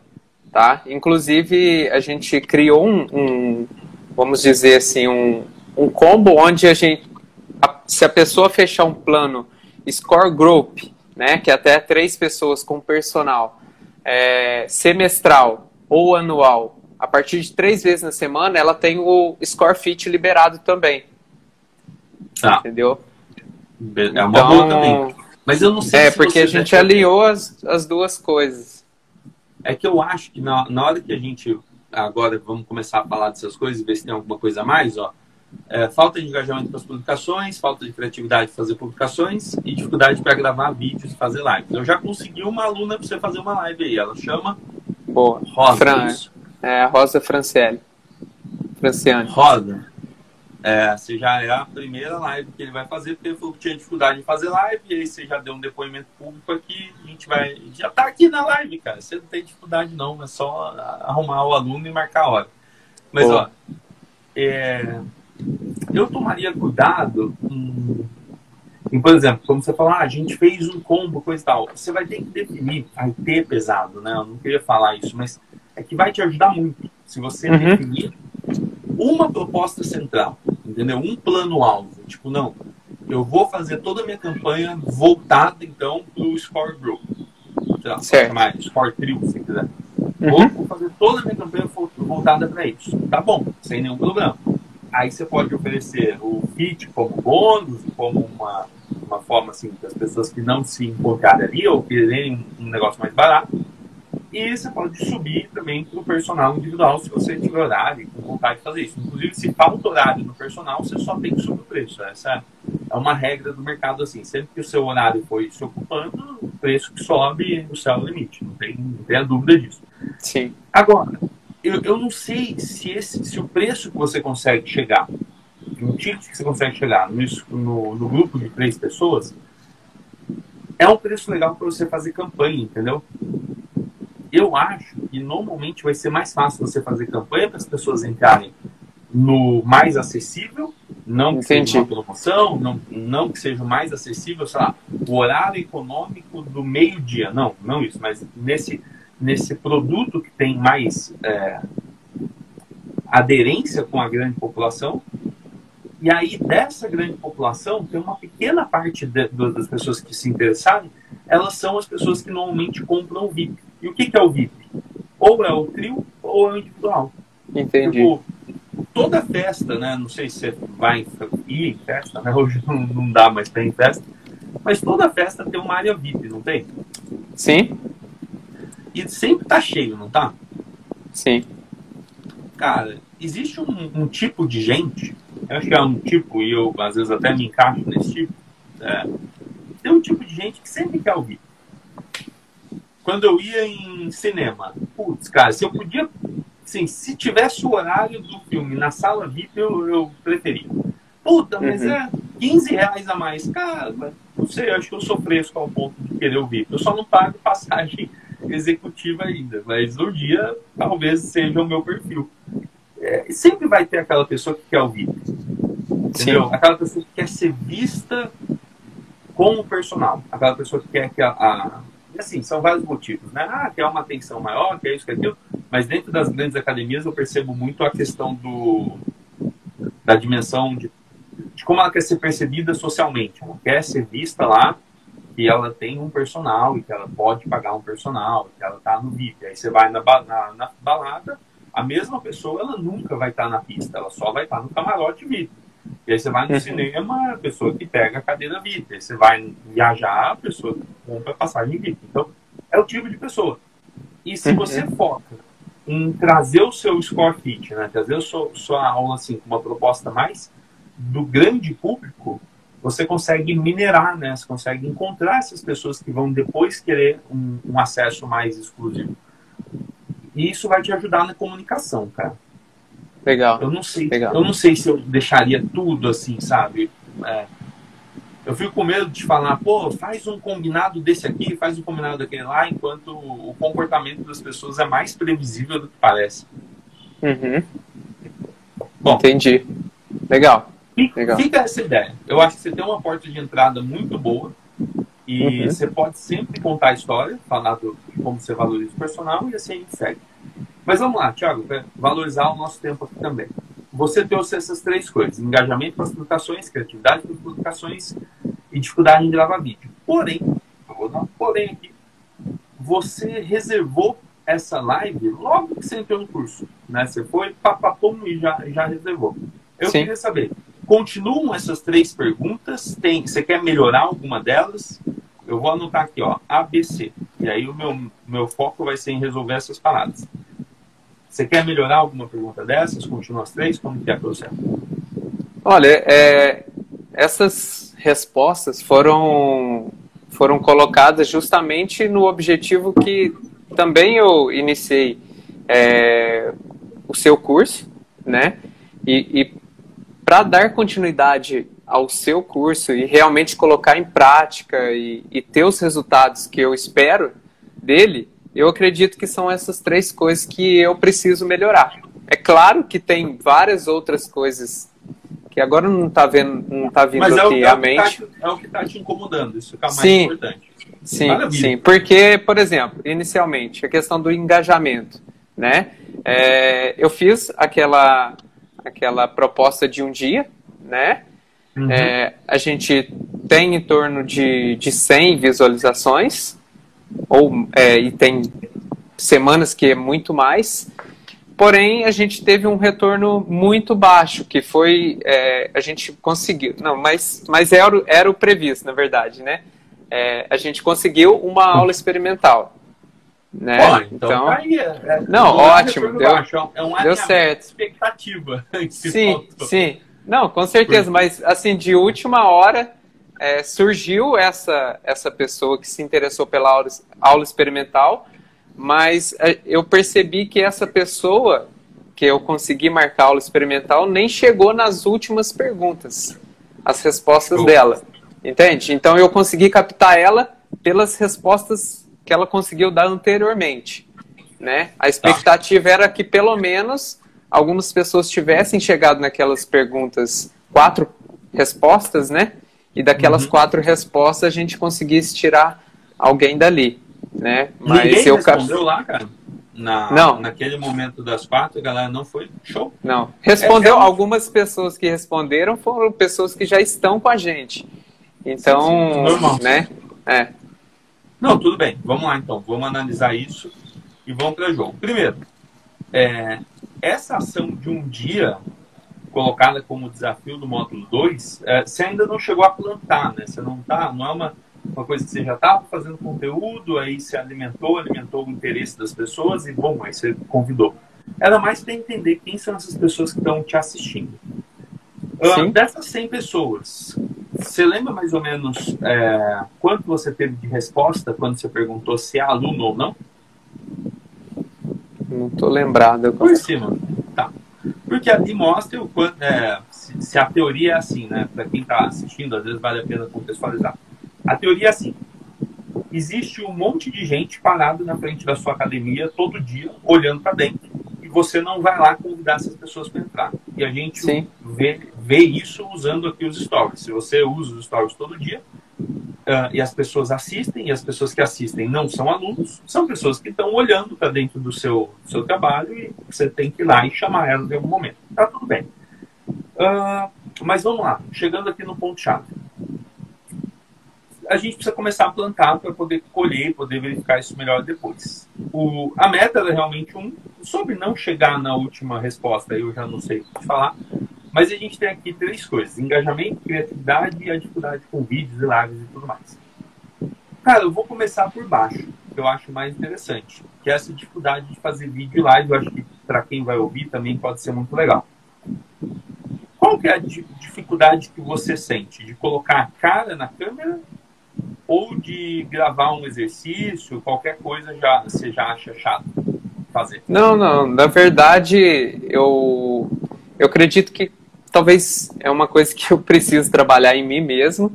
tá? Inclusive, a gente criou um, um vamos dizer assim, um, um combo onde a gente, a, se a pessoa fechar um plano Score Group, né, que é até três pessoas com personal, é, semestral ou anual, a partir de três vezes na semana, ela tem o Score Fit liberado também. Ah. Entendeu? É uma então, boa também. Mas eu não sei É, se porque a gente aliou as, as duas coisas. É que eu acho que na, na hora que a gente agora vamos começar a falar dessas coisas e ver se tem alguma coisa a mais, ó. É, falta de engajamento com as publicações, falta de criatividade para fazer publicações e dificuldade para gravar vídeos e fazer lives. Eu já consegui uma aluna para você fazer uma live aí. Ela chama Boa. Rosa. Fran, é, Rosa Franciele. Franciane. Rosa. É, você já é a primeira live que ele vai fazer, porque ele falou que tinha dificuldade de fazer live, e aí você já deu um depoimento público aqui, a gente vai. Já tá aqui na live, cara. Você não tem dificuldade, não, é só arrumar o aluno e marcar a hora. Mas, Pô. ó, é, eu tomaria cuidado em, em, por exemplo, como você falar, ah, a gente fez um combo, coisa e tal. Você vai ter que definir, vai ter pesado, né? Eu não queria falar isso, mas é que vai te ajudar muito. Se você uhum. definir uma proposta central, entendeu? Um plano-alvo. Tipo, não, eu vou fazer toda a minha campanha voltada, então, para o Score Group. Sei lá, certo. Score Trio, se quiser. Uhum. Vou fazer toda a minha campanha voltada para isso. Tá bom, sem nenhum problema. Aí você pode oferecer o fit como bônus, como uma, uma forma assim, das pessoas que não se encontrarem ali ou querem um negócio mais barato e você pode subir também para o personal individual se você tiver horário com vontade de fazer isso. Inclusive, se falta horário no personal, você só tem que subir o preço. Essa é uma regra do mercado assim. Sempre que o seu horário foi se ocupando, o preço que sobe, o céu é o limite. Não tem, não tem a dúvida disso. Sim. Agora, eu, eu não sei se, esse, se o preço que você consegue chegar, no ticket que você consegue chegar no, no, no grupo de três pessoas, é um preço legal para você fazer campanha, entendeu? Eu acho que normalmente vai ser mais fácil você fazer campanha para as pessoas entrarem no mais acessível, não que Entendi. seja uma promoção, não, não que seja mais acessível, sei lá, o horário econômico do meio-dia. Não, não isso, mas nesse, nesse produto que tem mais é, aderência com a grande população. E aí, dessa grande população, tem uma pequena parte de, das pessoas que se interessarem, elas são as pessoas que normalmente compram VIP. E o que, que é o VIP? Ou é o trio ou é o individual. Entendi. Tipo, toda festa, né? Não sei se você vai ir em festa, né? Hoje não, dá mais para ir em festa. Mas toda festa tem uma área VIP, não tem? Sim. E sempre tá cheio, não tá? Sim. Cara, existe um, um tipo de gente, eu acho que é um tipo, e eu às vezes até me encaixo nesse tipo, é, tem um tipo de gente que sempre quer ouvir. Quando eu ia em cinema, putz, cara, se eu podia, assim, se tivesse o horário do filme na sala VIP, eu, eu preferia. Puta, mas uhum. é 15 reais a mais. Cara, não sei, acho que eu sou fresco ao ponto de querer ouvir. Eu só não pago passagem executiva ainda, mas um dia talvez seja o meu perfil. É, sempre vai ter aquela pessoa que quer ouvir. Entendeu? Sim. Aquela pessoa que quer ser vista como personal. Aquela pessoa que quer que a, a. Assim, são vários motivos, né? Ah, quer uma atenção maior, quer isso, quer aquilo. Mas dentro das grandes academias eu percebo muito a questão do, da dimensão de, de como ela quer ser percebida socialmente. Ela quer ser vista lá que ela tem um personal e que ela pode pagar um personal, que ela está no VIP. Aí você vai na, na, na, balada, a mesma pessoa ela nunca vai estar tá na pista, ela só vai estar tá no camarote VIP. E aí você vai no uhum. cinema, a pessoa que pega a cadeira VIP. Aí você vai viajar, a pessoa que compra passagem VIP. Então, é o tipo de pessoa. E se você uhum. foca em trazer o seu score fit, né, trazer a sua, sua aula assim, com uma proposta mais do grande público, você consegue minerar, né? Você consegue encontrar essas pessoas que vão depois querer um, um acesso mais exclusivo. E isso vai te ajudar na comunicação, cara. Legal. Eu não sei, Legal. eu não sei se eu deixaria tudo assim, sabe? É, eu fico com medo de falar, pô, faz um combinado desse aqui, faz um combinado daquele lá, enquanto o comportamento das pessoas é mais previsível do que parece. Uhum. Bom, entendi. Legal. Fica, fica, essa ideia. Eu acho que você tem uma porta de entrada muito boa e uhum. você pode sempre contar a história, falar do, como você valoriza o personal e assim a gente segue. Mas vamos lá, Thiago, para valorizar o nosso tempo aqui também. Você trouxe essas três coisas: engajamento para as publicações, criatividade para as publicações e dificuldade em gravar vídeo. Porém, vou dar um porém aqui. Você reservou essa live logo que você entrou no curso. Né? Você foi papapum e já, já reservou. Eu Sim. queria saber, Continuam essas três perguntas. Tem, você quer melhorar alguma delas? Eu vou anotar aqui, ó, ABC. E aí o meu, meu foco vai ser em resolver essas paradas. Você quer melhorar alguma pergunta dessas? Continua as três? Como que é para você? Olha, é, essas respostas foram, foram colocadas justamente no objetivo que também eu iniciei é, o seu curso, né? E, e para dar continuidade ao seu curso e realmente colocar em prática e, e, ter os resultados que eu espero dele, eu acredito que são essas três coisas que eu preciso melhorar. É claro que tem várias outras coisas que agora não está vendo, não tá vindo Mas é aqui à mente. É o que está te incomodando, isso fica mais sim, importante. Sim, Maravilha. sim, porque, por exemplo, inicialmente, a questão do engajamento, né? É, eu fiz aquela aquela proposta de um dia, né? Uhum. É, a gente tem em torno de, de 100 visualizações, ou, é, e tem semanas que é muito mais. Porém, a gente teve um retorno muito baixo, que foi. É, a gente conseguiu. Não, mas, mas era, era o previsto, na verdade, né? É, a gente conseguiu uma aula experimental. Né? Então, então tá aí, é, é não, ótimo, deu, é um deu certo. expectativa. Sim, sim. Não, com certeza, mas assim, de última hora é, surgiu essa, essa pessoa que se interessou pela aula, aula experimental, mas é, eu percebi que essa pessoa que eu consegui marcar a aula experimental nem chegou nas últimas perguntas, as respostas dela. Entende? Então eu consegui captar ela pelas respostas que ela conseguiu dar anteriormente. Né? A expectativa era que pelo menos algumas pessoas tivessem chegado naquelas perguntas, quatro respostas, né? E daquelas uhum. quatro respostas a gente conseguisse tirar alguém dali, né? Mas Ninguém eu respondeu lá, cara? Na, não. Naquele momento das quatro, a galera não foi show? Não. Respondeu, é, é algumas pessoas que responderam foram pessoas que já estão com a gente. Então, sim, sim. né? É. Não, tudo bem. Vamos lá então. Vamos analisar isso e vamos para o jogo. Primeiro, é, essa ação de um dia colocada como desafio do módulo 2, é, você ainda não chegou a plantar, né? Você não tá, não é uma, uma coisa que você já estava fazendo conteúdo, aí se alimentou, alimentou o interesse das pessoas e bom, aí você convidou. Era mais para entender quem são essas pessoas que estão te assistindo. Uh, dessas 100 pessoas, Você lembra mais ou menos é, quanto você teve de resposta quando você perguntou se é aluno ou não? Não estou lembrado. Por cima. Tá. Porque ali mostra o quanto. É, se, se, a teoria é assim, né? Para quem está assistindo, às vezes vale a pena contextualizar. A teoria é assim: existe um monte de gente parado na frente da sua academia todo dia, olhando para dentro, e você não vai lá convidar essas pessoas para entrar. E a gente vê, vê isso usando aqui os stories. Se você usa os stories todo dia, uh, e as pessoas assistem, e as pessoas que assistem não são alunos, são pessoas que estão olhando para dentro do seu, seu trabalho e você tem que ir lá e chamar elas em algum momento. Tá tudo bem. Uh, mas vamos lá, chegando aqui no ponto-chave a gente precisa começar a plantar para poder colher, poder verificar isso melhor depois. O, a meta era realmente um. Sobre não chegar na última resposta, eu já não sei o que falar, mas a gente tem aqui três coisas: engajamento, criatividade e a dificuldade com vídeos e lives e tudo mais. Cara, eu vou começar por baixo, que eu acho mais interessante, que é essa dificuldade de fazer vídeo e live. Eu acho que para quem vai ouvir também pode ser muito legal. Qual que é a dificuldade que você sente de colocar a cara na câmera ou de gravar um exercício, qualquer coisa já você já acha chato fazer? Não, não. Na verdade, eu eu acredito que talvez é uma coisa que eu preciso trabalhar em mim mesmo,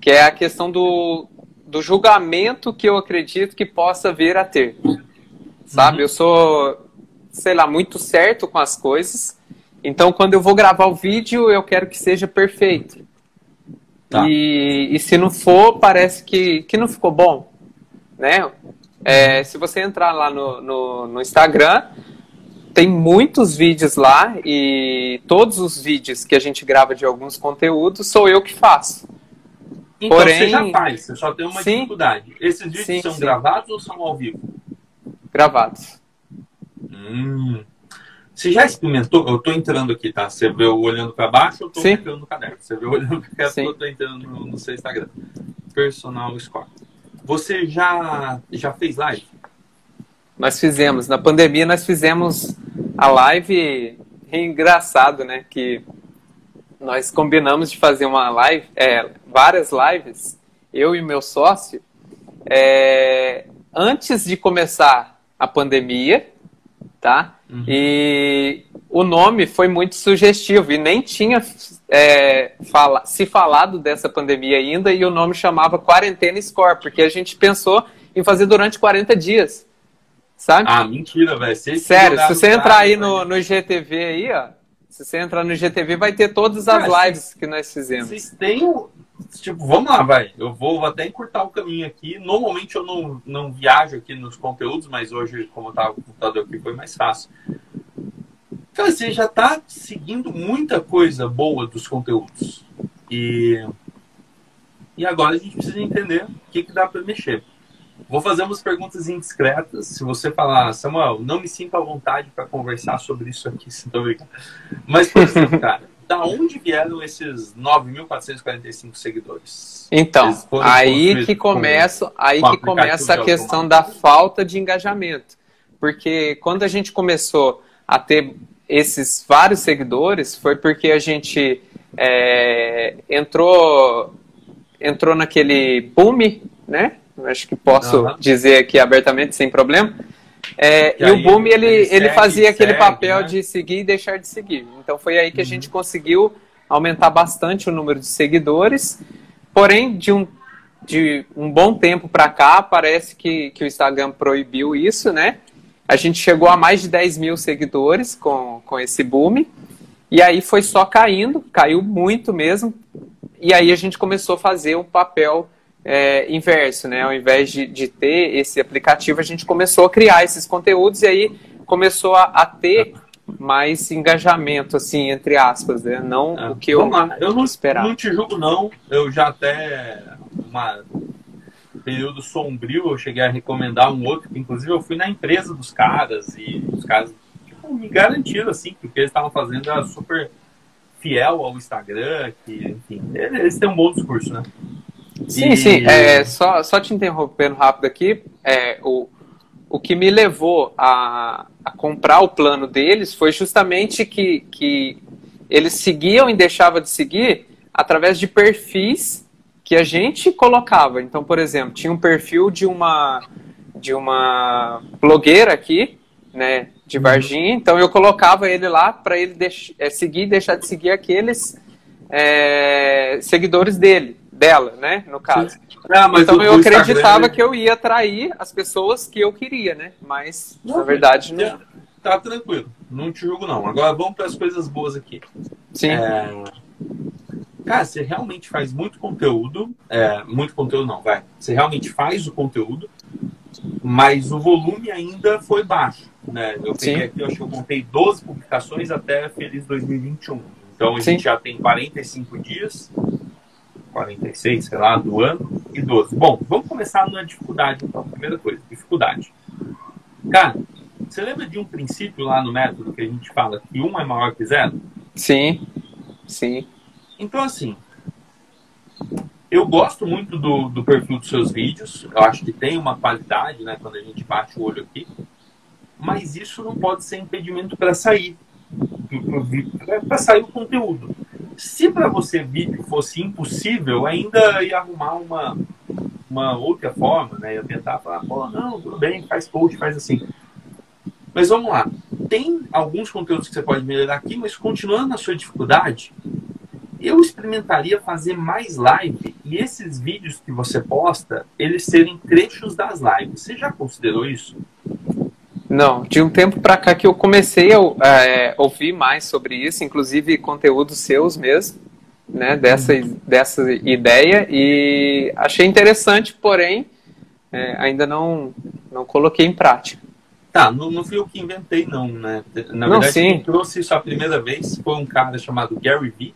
que é a questão do, do julgamento que eu acredito que possa vir a ter. Sabe? Uhum. Eu sou, sei lá, muito certo com as coisas. Então, quando eu vou gravar o vídeo, eu quero que seja perfeito. Tá. E, e se não for, parece que, que não ficou bom. Né? É, se você entrar lá no, no, no, Instagram, tem muitos vídeos lá e todos os vídeos que a gente grava de alguns conteúdos sou eu que faço. Então Porém, você já faz, você só tem uma sim, dificuldade. Esses vídeos sim, são sim. gravados ou são ao vivo? Gravados. Hum. Você já experimentou? Eu estou entrando aqui, tá? Você vê eu olhando para baixo, eu estou entrando no caderno. Você vê eu olhando para baixo, eu estou entrando no, no, seu Instagram. Personal Score. Você já, já fez live? Nós fizemos. Na pandemia, nós fizemos a live. É engraçado, né? Que nós combinamos de fazer uma live, é, várias lives, eu e meu sócio, é, antes de começar a pandemia, tá? Uhum. E o nome foi muito sugestivo e nem tinha é, fala, se falado dessa pandemia ainda e o nome chamava Quarentena Score, porque a gente pensou em fazer durante 40 dias. Sabe? Ah, mentira, velho. Sério, se você entrar aí no, no GTV aí, ó. Se você entrar no GTV, vai ter todas as lives que nós fizemos. Vocês têm tipo, vamos lá, vai. Eu vou até encurtar o caminho aqui. Normalmente eu não, não viajo aqui nos conteúdos, mas hoje, como eu tava com o computador aqui, foi mais fácil. Então, você já está seguindo muita coisa boa dos conteúdos. E, e agora a gente precisa entender o que, que dá para mexer. Vou fazer umas perguntas indiscretas. Se você falar, Samuel, não me sinto à vontade para conversar sobre isso aqui, sinto obrigado. Mas, por exemplo, cara, da onde vieram esses 9.445 seguidores? Então, aí que começa, com, aí que começa a questão da falta de engajamento. Porque quando a gente começou a ter esses vários seguidores, foi porque a gente é, entrou entrou naquele boom, né? Acho que posso uhum. dizer aqui abertamente sem problema é, e, e o Boom, ele, ele, ele fazia aquele segue, papel né? de seguir e deixar de seguir. Então foi aí que uhum. a gente conseguiu aumentar bastante o número de seguidores. Porém, de um, de um bom tempo para cá, parece que, que o Instagram proibiu isso, né? A gente chegou a mais de 10 mil seguidores com, com esse boom. E aí foi só caindo, caiu muito mesmo. E aí a gente começou a fazer o papel é, inverso, né? Ao invés de, de ter esse aplicativo, a gente começou a criar esses conteúdos e aí começou a, a ter mais engajamento, assim, entre aspas, né? Não é, o que eu, eu não esperava. Não te julgo, não. Eu já até uma período sombrio eu cheguei a recomendar um outro, que inclusive eu fui na empresa dos caras e os caras tipo, me garantiram, assim, que o que eles estavam fazendo era super fiel ao Instagram, que, enfim, eles têm um bom discurso, né? Sim, e... sim. É, só, só te interrompendo rápido aqui, é, o, o que me levou a, a comprar o plano deles foi justamente que, que eles seguiam e deixavam de seguir através de perfis que a gente colocava. Então, por exemplo, tinha um perfil de uma de uma blogueira aqui, né, de uhum. Varginha. Então eu colocava ele lá para ele deix é, seguir, deixar de seguir aqueles é, seguidores dele, dela, né, no caso. Ah, então eu acreditava que eu ia atrair as pessoas que eu queria, né? Mas não, na verdade não. Tá tranquilo, não te julgo não. Agora vamos para as coisas boas aqui. Sim. É... Cara, você realmente faz muito conteúdo, é, muito conteúdo não, vai. Você realmente faz o conteúdo, mas o volume ainda foi baixo, né? Eu peguei Sim. aqui, eu acho que eu contei 12 publicações até Feliz 2021. Então a Sim. gente já tem 45 dias, 46, sei lá, do ano e 12. Bom, vamos começar na dificuldade, então. Primeira coisa, dificuldade. Cara, você lembra de um princípio lá no método que a gente fala que um é maior que zero? Sim, sim. Então, assim, eu gosto muito do, do perfil dos seus vídeos. Eu acho que tem uma qualidade, né, quando a gente bate o olho aqui. Mas isso não pode ser impedimento para sair. Para sair o conteúdo. Se para você vídeo fosse impossível, ainda ia arrumar uma, uma outra forma, né? Ia tentar falar, não, tudo bem, faz post, faz assim. Mas vamos lá. Tem alguns conteúdos que você pode melhorar aqui, mas continuando na sua dificuldade, eu experimentaria fazer mais live e esses vídeos que você posta, eles serem trechos das lives. Você já considerou isso? Não, de um tempo para cá que eu comecei a é, ouvir mais sobre isso, inclusive conteúdos seus mesmo, né, dessa, dessa ideia, e achei interessante, porém, é, ainda não, não coloquei em prática. Tá, não, não fui eu que inventei, não, né? Na não, verdade, sim. quem trouxe isso a primeira vez foi um cara chamado Gary Vee.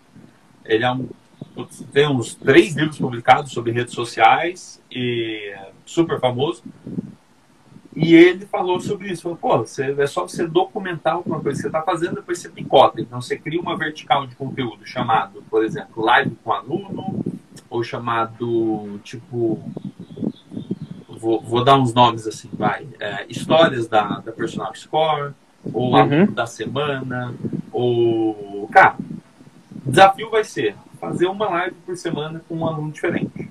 Ele é um, tem uns três livros publicados sobre redes sociais e é super famoso. E ele falou sobre isso. Falou, pô, você, é só você documentar alguma coisa que você está fazendo, depois você picota. Então você cria uma vertical de conteúdo chamado, por exemplo, live com aluno, ou chamado, tipo, vou, vou dar uns nomes assim, vai. É, histórias da, da Personal Score, ou uhum. aluno da semana, ou. Cara, o desafio vai ser fazer uma live por semana com um aluno diferente.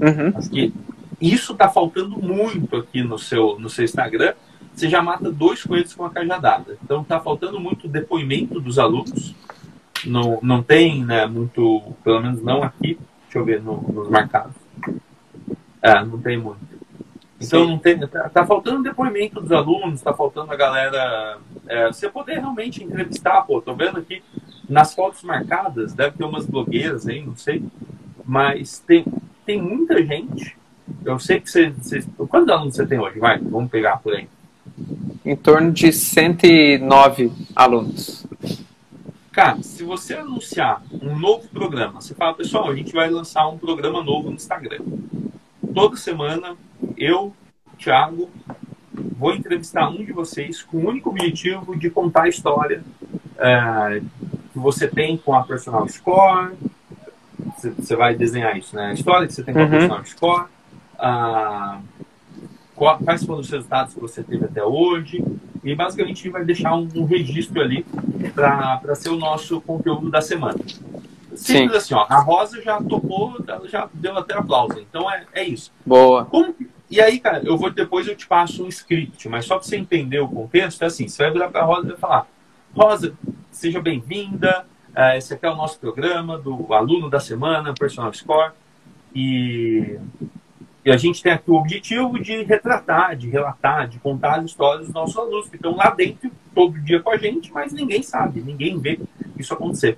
Uhum. Acho que isso está faltando muito aqui no seu, no seu Instagram. Você já mata dois coelhos com uma cajadada. Então está faltando muito depoimento dos alunos. Não, não tem né, muito, pelo menos não aqui, deixa eu ver no, nos marcados. É, não tem muito. Então não tem, tá, tá, faltando depoimento dos alunos, está faltando a galera. É, você poder realmente entrevistar, pô, tô vendo aqui nas fotos marcadas, deve ter umas blogueiras aí, não sei. Mas tem, tem muita gente eu sei que você, você. Quantos alunos você tem hoje? Vai, vamos pegar por aí. Em torno de 109 alunos. Cara, se você anunciar um novo programa, você fala, pessoal, a gente vai lançar um programa novo no Instagram. Toda semana, eu, Thiago, vou entrevistar um de vocês com o único objetivo de contar a história é, que você tem com a Personal Score. Você vai desenhar isso, né? A história que você tem com a uhum. Personal Score ah, quais foram os resultados que você teve até hoje. E basicamente a gente vai deixar um, um registro ali para ser o nosso conteúdo da semana. Simples Sim. assim, ó. A Rosa já topou, já deu até aplauso. Então é, é isso. Boa. Como, e aí, cara, eu vou depois eu te passo um script, mas só para você entender o contexto, é assim: você vai virar para a Rosa e vai falar: Rosa, seja bem-vinda. Uh, esse aqui é o nosso programa do aluno da semana, Personal Score. E e a gente tem aqui o objetivo de retratar, de relatar, de contar as histórias dos nossos alunos que estão lá dentro todo dia com a gente, mas ninguém sabe, ninguém vê isso acontecer.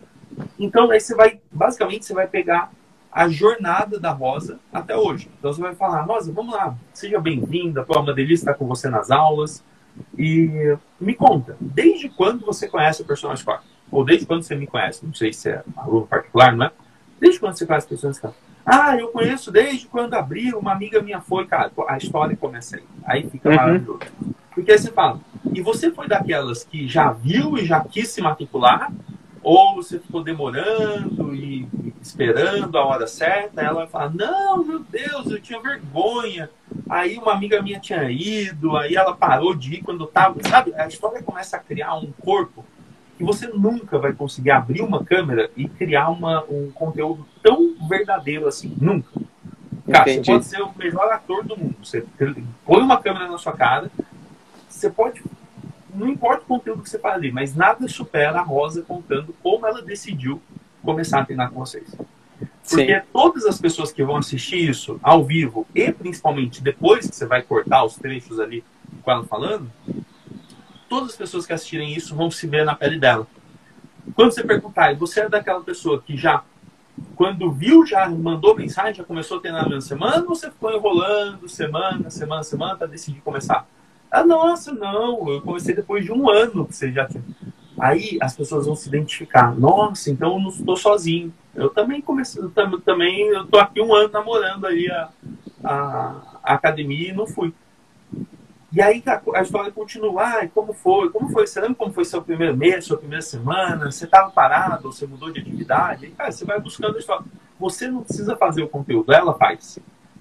Então, aí você vai, basicamente, você vai pegar a jornada da Rosa até hoje. Então, você vai falar, Rosa, vamos lá, seja bem-vinda, foi uma delícia estar com você nas aulas. E me conta, desde quando você conhece o Personal Score? Ou desde quando você me conhece? Não sei se é aluno particular, não é? Desde quando você conhece o Personal Score? Ah, eu conheço desde quando abriu, uma amiga minha foi, cara. A história começa aí. Aí fica uhum. maravilhoso. Porque aí você fala, e você foi daquelas que já viu e já quis se matricular? Ou você ficou demorando e esperando a hora certa? Ela vai falar, não, meu Deus, eu tinha vergonha. Aí uma amiga minha tinha ido, aí ela parou de ir quando estava. Sabe, a história começa a criar um corpo que você nunca vai conseguir abrir uma câmera e criar uma, um conteúdo tão verdadeiro assim. Nunca. Cara, Entendi. você pode ser o melhor ator do mundo. Você põe uma câmera na sua cara, você pode. Não importa o conteúdo que você faz ali, mas nada supera a Rosa contando como ela decidiu começar a treinar com vocês. Porque Sim. todas as pessoas que vão assistir isso ao vivo, e principalmente depois que você vai cortar os trechos ali com ela falando, todas as pessoas que assistirem isso vão se ver na pele dela. Quando você perguntar, você é daquela pessoa que já, quando viu, já mandou mensagem, já começou a treinar na mesma semana, ou você ficou enrolando semana, semana, semana para decidir começar? Ah, nossa, não, eu comecei depois de um ano que você já tinha. Aí as pessoas vão se identificar. Nossa, então eu não estou sozinho. Eu também comecei, eu também, eu tô aqui um ano namorando aí a, a, a academia e não fui. E aí a, história continua, ah, como foi? Como foi? Você lembra como foi seu primeiro mês, sua primeira semana? Você estava parado, você mudou de atividade? Aí, cara, você vai buscando a história. Você não precisa fazer o conteúdo, ela faz.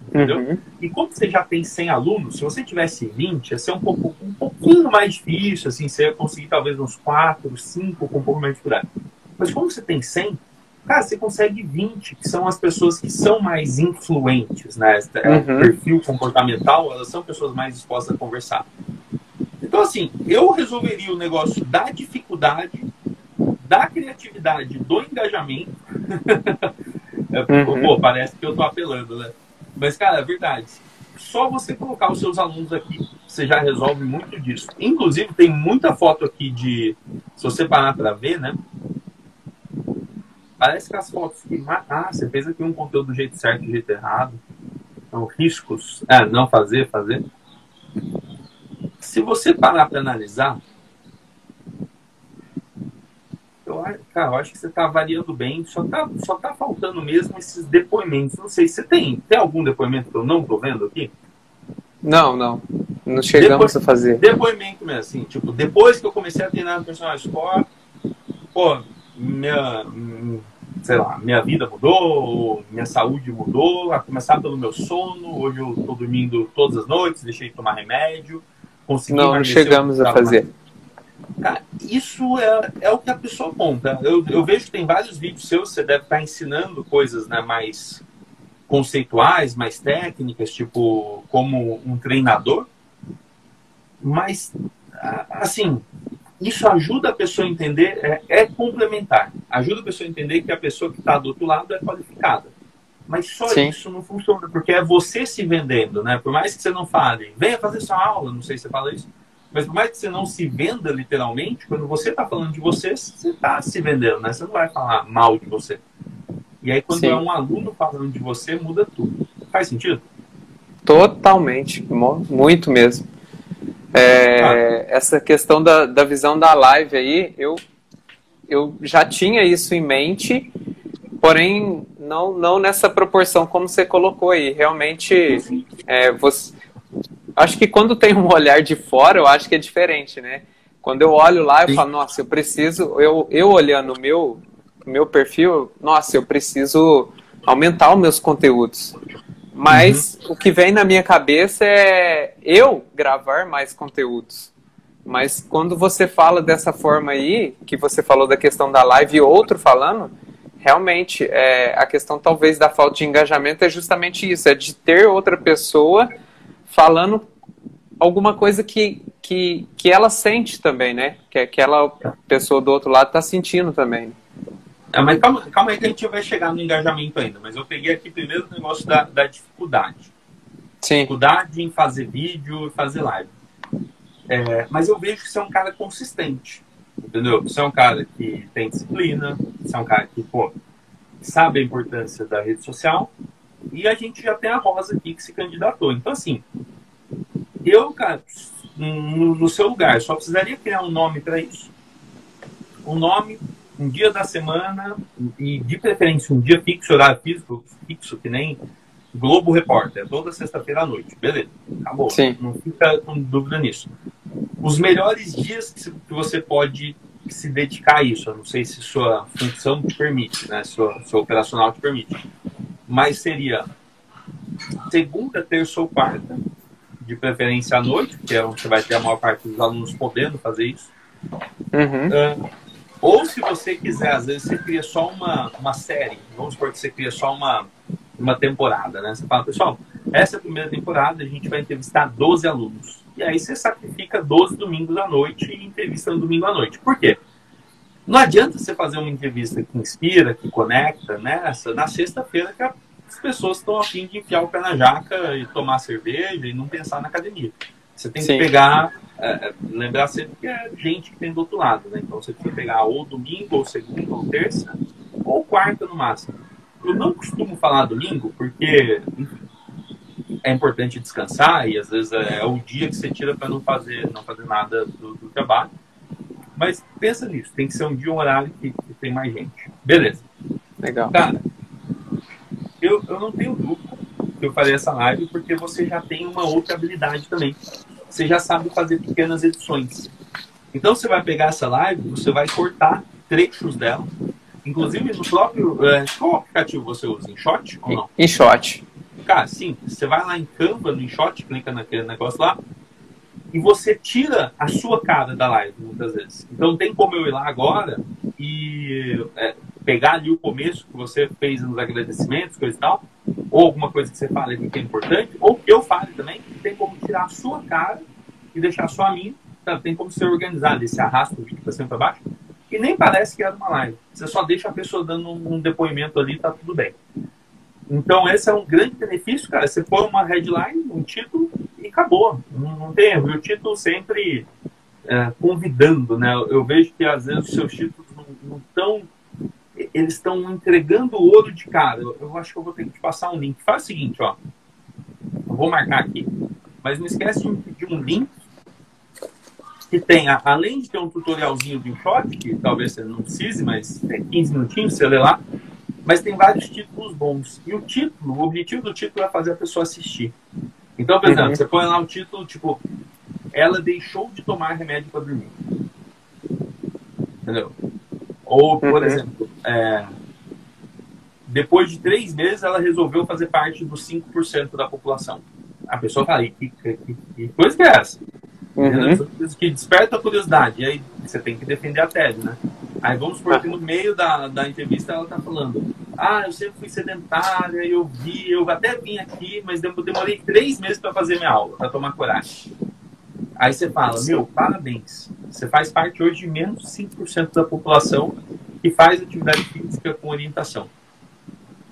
Entendeu? Uhum. E como você já tem 100 alunos, se você tivesse 20, ia ser um, pouco, um pouquinho mais difícil, assim, você ia conseguir talvez uns 4, 5 com um pouco mais de dificuldade. Mas como você tem 100, cara, você consegue 20, que são as pessoas que são mais influentes, né? É uhum. perfil comportamental, elas são pessoas mais dispostas a conversar. Então, assim, eu resolveria o negócio da dificuldade, da criatividade, do engajamento. É, uhum. Pô, parece que eu tô apelando, né? Mas, cara, é verdade. Só você colocar os seus alunos aqui, você já resolve muito disso. Inclusive, tem muita foto aqui de. Se você parar para ver, né? Parece que as fotos que. Ah, você fez aqui um conteúdo do jeito certo, do jeito errado. Então, riscos. É, não fazer, fazer. Se você parar para analisar, eu, cara, eu acho que você está variando bem, só está só tá faltando mesmo esses depoimentos. Não sei, você tem, tem algum depoimento que eu não estou vendo aqui? Não, não. Não chegamos a fazer. Depoimento mesmo, assim, tipo, depois que eu comecei a treinar no personal score, pô, minha, sei lá, minha vida mudou, minha saúde mudou, a começar pelo meu sono, hoje eu tô dormindo todas as noites, deixei de tomar remédio, consegui Não, não chegamos a fazer. Mais. Cara, isso é, é o que a pessoa conta. Eu, eu vejo que tem vários vídeos seus, você deve estar ensinando coisas né, mais conceituais, mais técnicas, tipo como um treinador. Mas, assim, isso ajuda a pessoa a entender, é, é, complementar. Ajuda a pessoa a entender que a pessoa que está do outro lado é qualificada. Mas só Sim. isso não funciona, porque é você se vendendo, né? Por mais que você não fale, venha fazer sua aula, não sei se você fala isso, mas por mais que você não se venda literalmente, quando você está falando de você, você está se vendendo, né? Você não vai falar mal de você. E aí, quando Sim. é um aluno falando de você, muda tudo. Faz sentido? Totalmente, muito mesmo. É, ah. Essa questão da, da visão da live aí, eu, eu já tinha isso em mente, porém não, não nessa proporção como você colocou aí. Realmente, é, você, acho que quando tem um olhar de fora, eu acho que é diferente, né? Quando eu olho lá, eu Sim. falo, nossa, eu preciso, eu, eu olhando o meu, meu perfil, nossa, eu preciso aumentar os meus conteúdos. Mas uhum. o que vem na minha cabeça é eu gravar mais conteúdos. Mas quando você fala dessa forma aí, que você falou da questão da live e outro falando, realmente é, a questão talvez da falta de engajamento é justamente isso, é de ter outra pessoa falando alguma coisa que, que, que ela sente também, né? Que aquela pessoa do outro lado está sentindo também. É, mas calma, calma aí que a gente vai chegar no engajamento ainda. Mas eu peguei aqui primeiro o negócio da, da dificuldade. Sim. Dificuldade em fazer vídeo fazer live. É, mas eu vejo que você é um cara consistente. Entendeu? Você é um cara que tem disciplina, você é um cara que, pô, sabe a importância da rede social. E a gente já tem a Rosa aqui que se candidatou. Então, assim, eu, cara, no, no seu lugar, só precisaria criar um nome para isso. Um nome um dia da semana e de preferência um dia fixo, horário físico, fixo, que nem Globo Repórter, toda sexta-feira à noite. Beleza, acabou. Sim. Não fica com dúvida nisso. Os melhores dias que você pode se dedicar a isso, eu não sei se sua função te permite, né? Sua, sua operacional te permite. Mas seria segunda, terça ou quarta, de preferência à noite, que é onde você vai ter a maior parte dos alunos podendo fazer isso. Uhum. Uh, Ou se você quiser, às vezes você cria só uma, uma série, vamos supor que você cria só uma, uma temporada, né? Você fala, pessoal, essa é primeira temporada, a gente vai entrevistar 12 alunos. E aí você sacrifica 12 domingos à noite e entrevista no domingo à noite. Por quê? Não adianta você fazer uma entrevista que inspira, que conecta, nessa, né? na sexta-feira que as pessoas estão a fim de enfiar o pé na jaca e tomar cerveja e não pensar na academia. Você tem Sim. que pegar, é, é, lembrar sempre que é gente que tem do outro lado, né? Então você tem que pegar ou domingo, ou segunda, ou terça, ou quarta no máximo. Eu não costumo falar domingo porque é importante descansar e às vezes é, é o dia que você tira para não fazer, não fazer nada do, do, trabalho. Mas pensa nisso, tem que ser um dia, um horário que, que tem mais gente. Beleza. Legal. Cara, eu, eu não tenho dúvida que eu farei essa live porque você já tem uma outra habilidade também. Você já sabe fazer pequenas edições. Então você vai pegar essa live, você vai cortar trechos dela. Inclusive no próprio. É, qual aplicativo você usa? Em Shot ou não? Em Shot. Cara, sim. Você vai lá em Canva, no InShot, clica naquele negócio lá, e você tira a sua cara da live, muitas vezes. Então tem como eu ir lá agora e é, pegar ali o começo que você fez nos agradecimentos, coisa e tal, ou alguma coisa que você fale que é importante, ou que eu fale também, tirar a sua cara e deixar só a minha. Então, tem como ser organizado esse arrasto de para cima para baixo, e nem parece que era uma live. Você só deixa a pessoa dando um depoimento ali, tá tudo bem. Então, esse é um grande benefício, cara. Você põe uma headline, um título e acabou. Não, não tem erro. E o título sempre é, convidando, né? Eu vejo que às vezes os seus títulos não estão. Eles estão entregando ouro de cara. Eu, eu, acho que eu vou ter que te passar um link. Faz o seguinte, ó. Eu vou marcar aqui. Mas não esquece de um link que tenha, além de ter um tutorialzinho de um shot, que talvez você não precise, mas é 15 minutinhos, você lê lá mas tem vários títulos bons. E o título, o objetivo do título é fazer a pessoa assistir. Então, por exemplo, uhum. você põe lá um título tipo Ela deixou de tomar remédio para dormir. Entendeu? Ou, por uhum. exemplo, é, depois de três meses ela resolveu fazer parte dos 5% da população. A pessoa fala, que, que, que coisa que é essa? Uhum. Que desperta a curiosidade. E aí você tem que defender a tese, né? Aí vamos supor que no meio da, da entrevista ela tá falando: Ah, eu sempre fui sedentária, eu vi, eu até vim aqui, mas demorei três meses para fazer minha aula, para tomar coragem. Aí você fala: Meu, parabéns. Você faz parte hoje de menos de 5% da população que faz atividade física com orientação.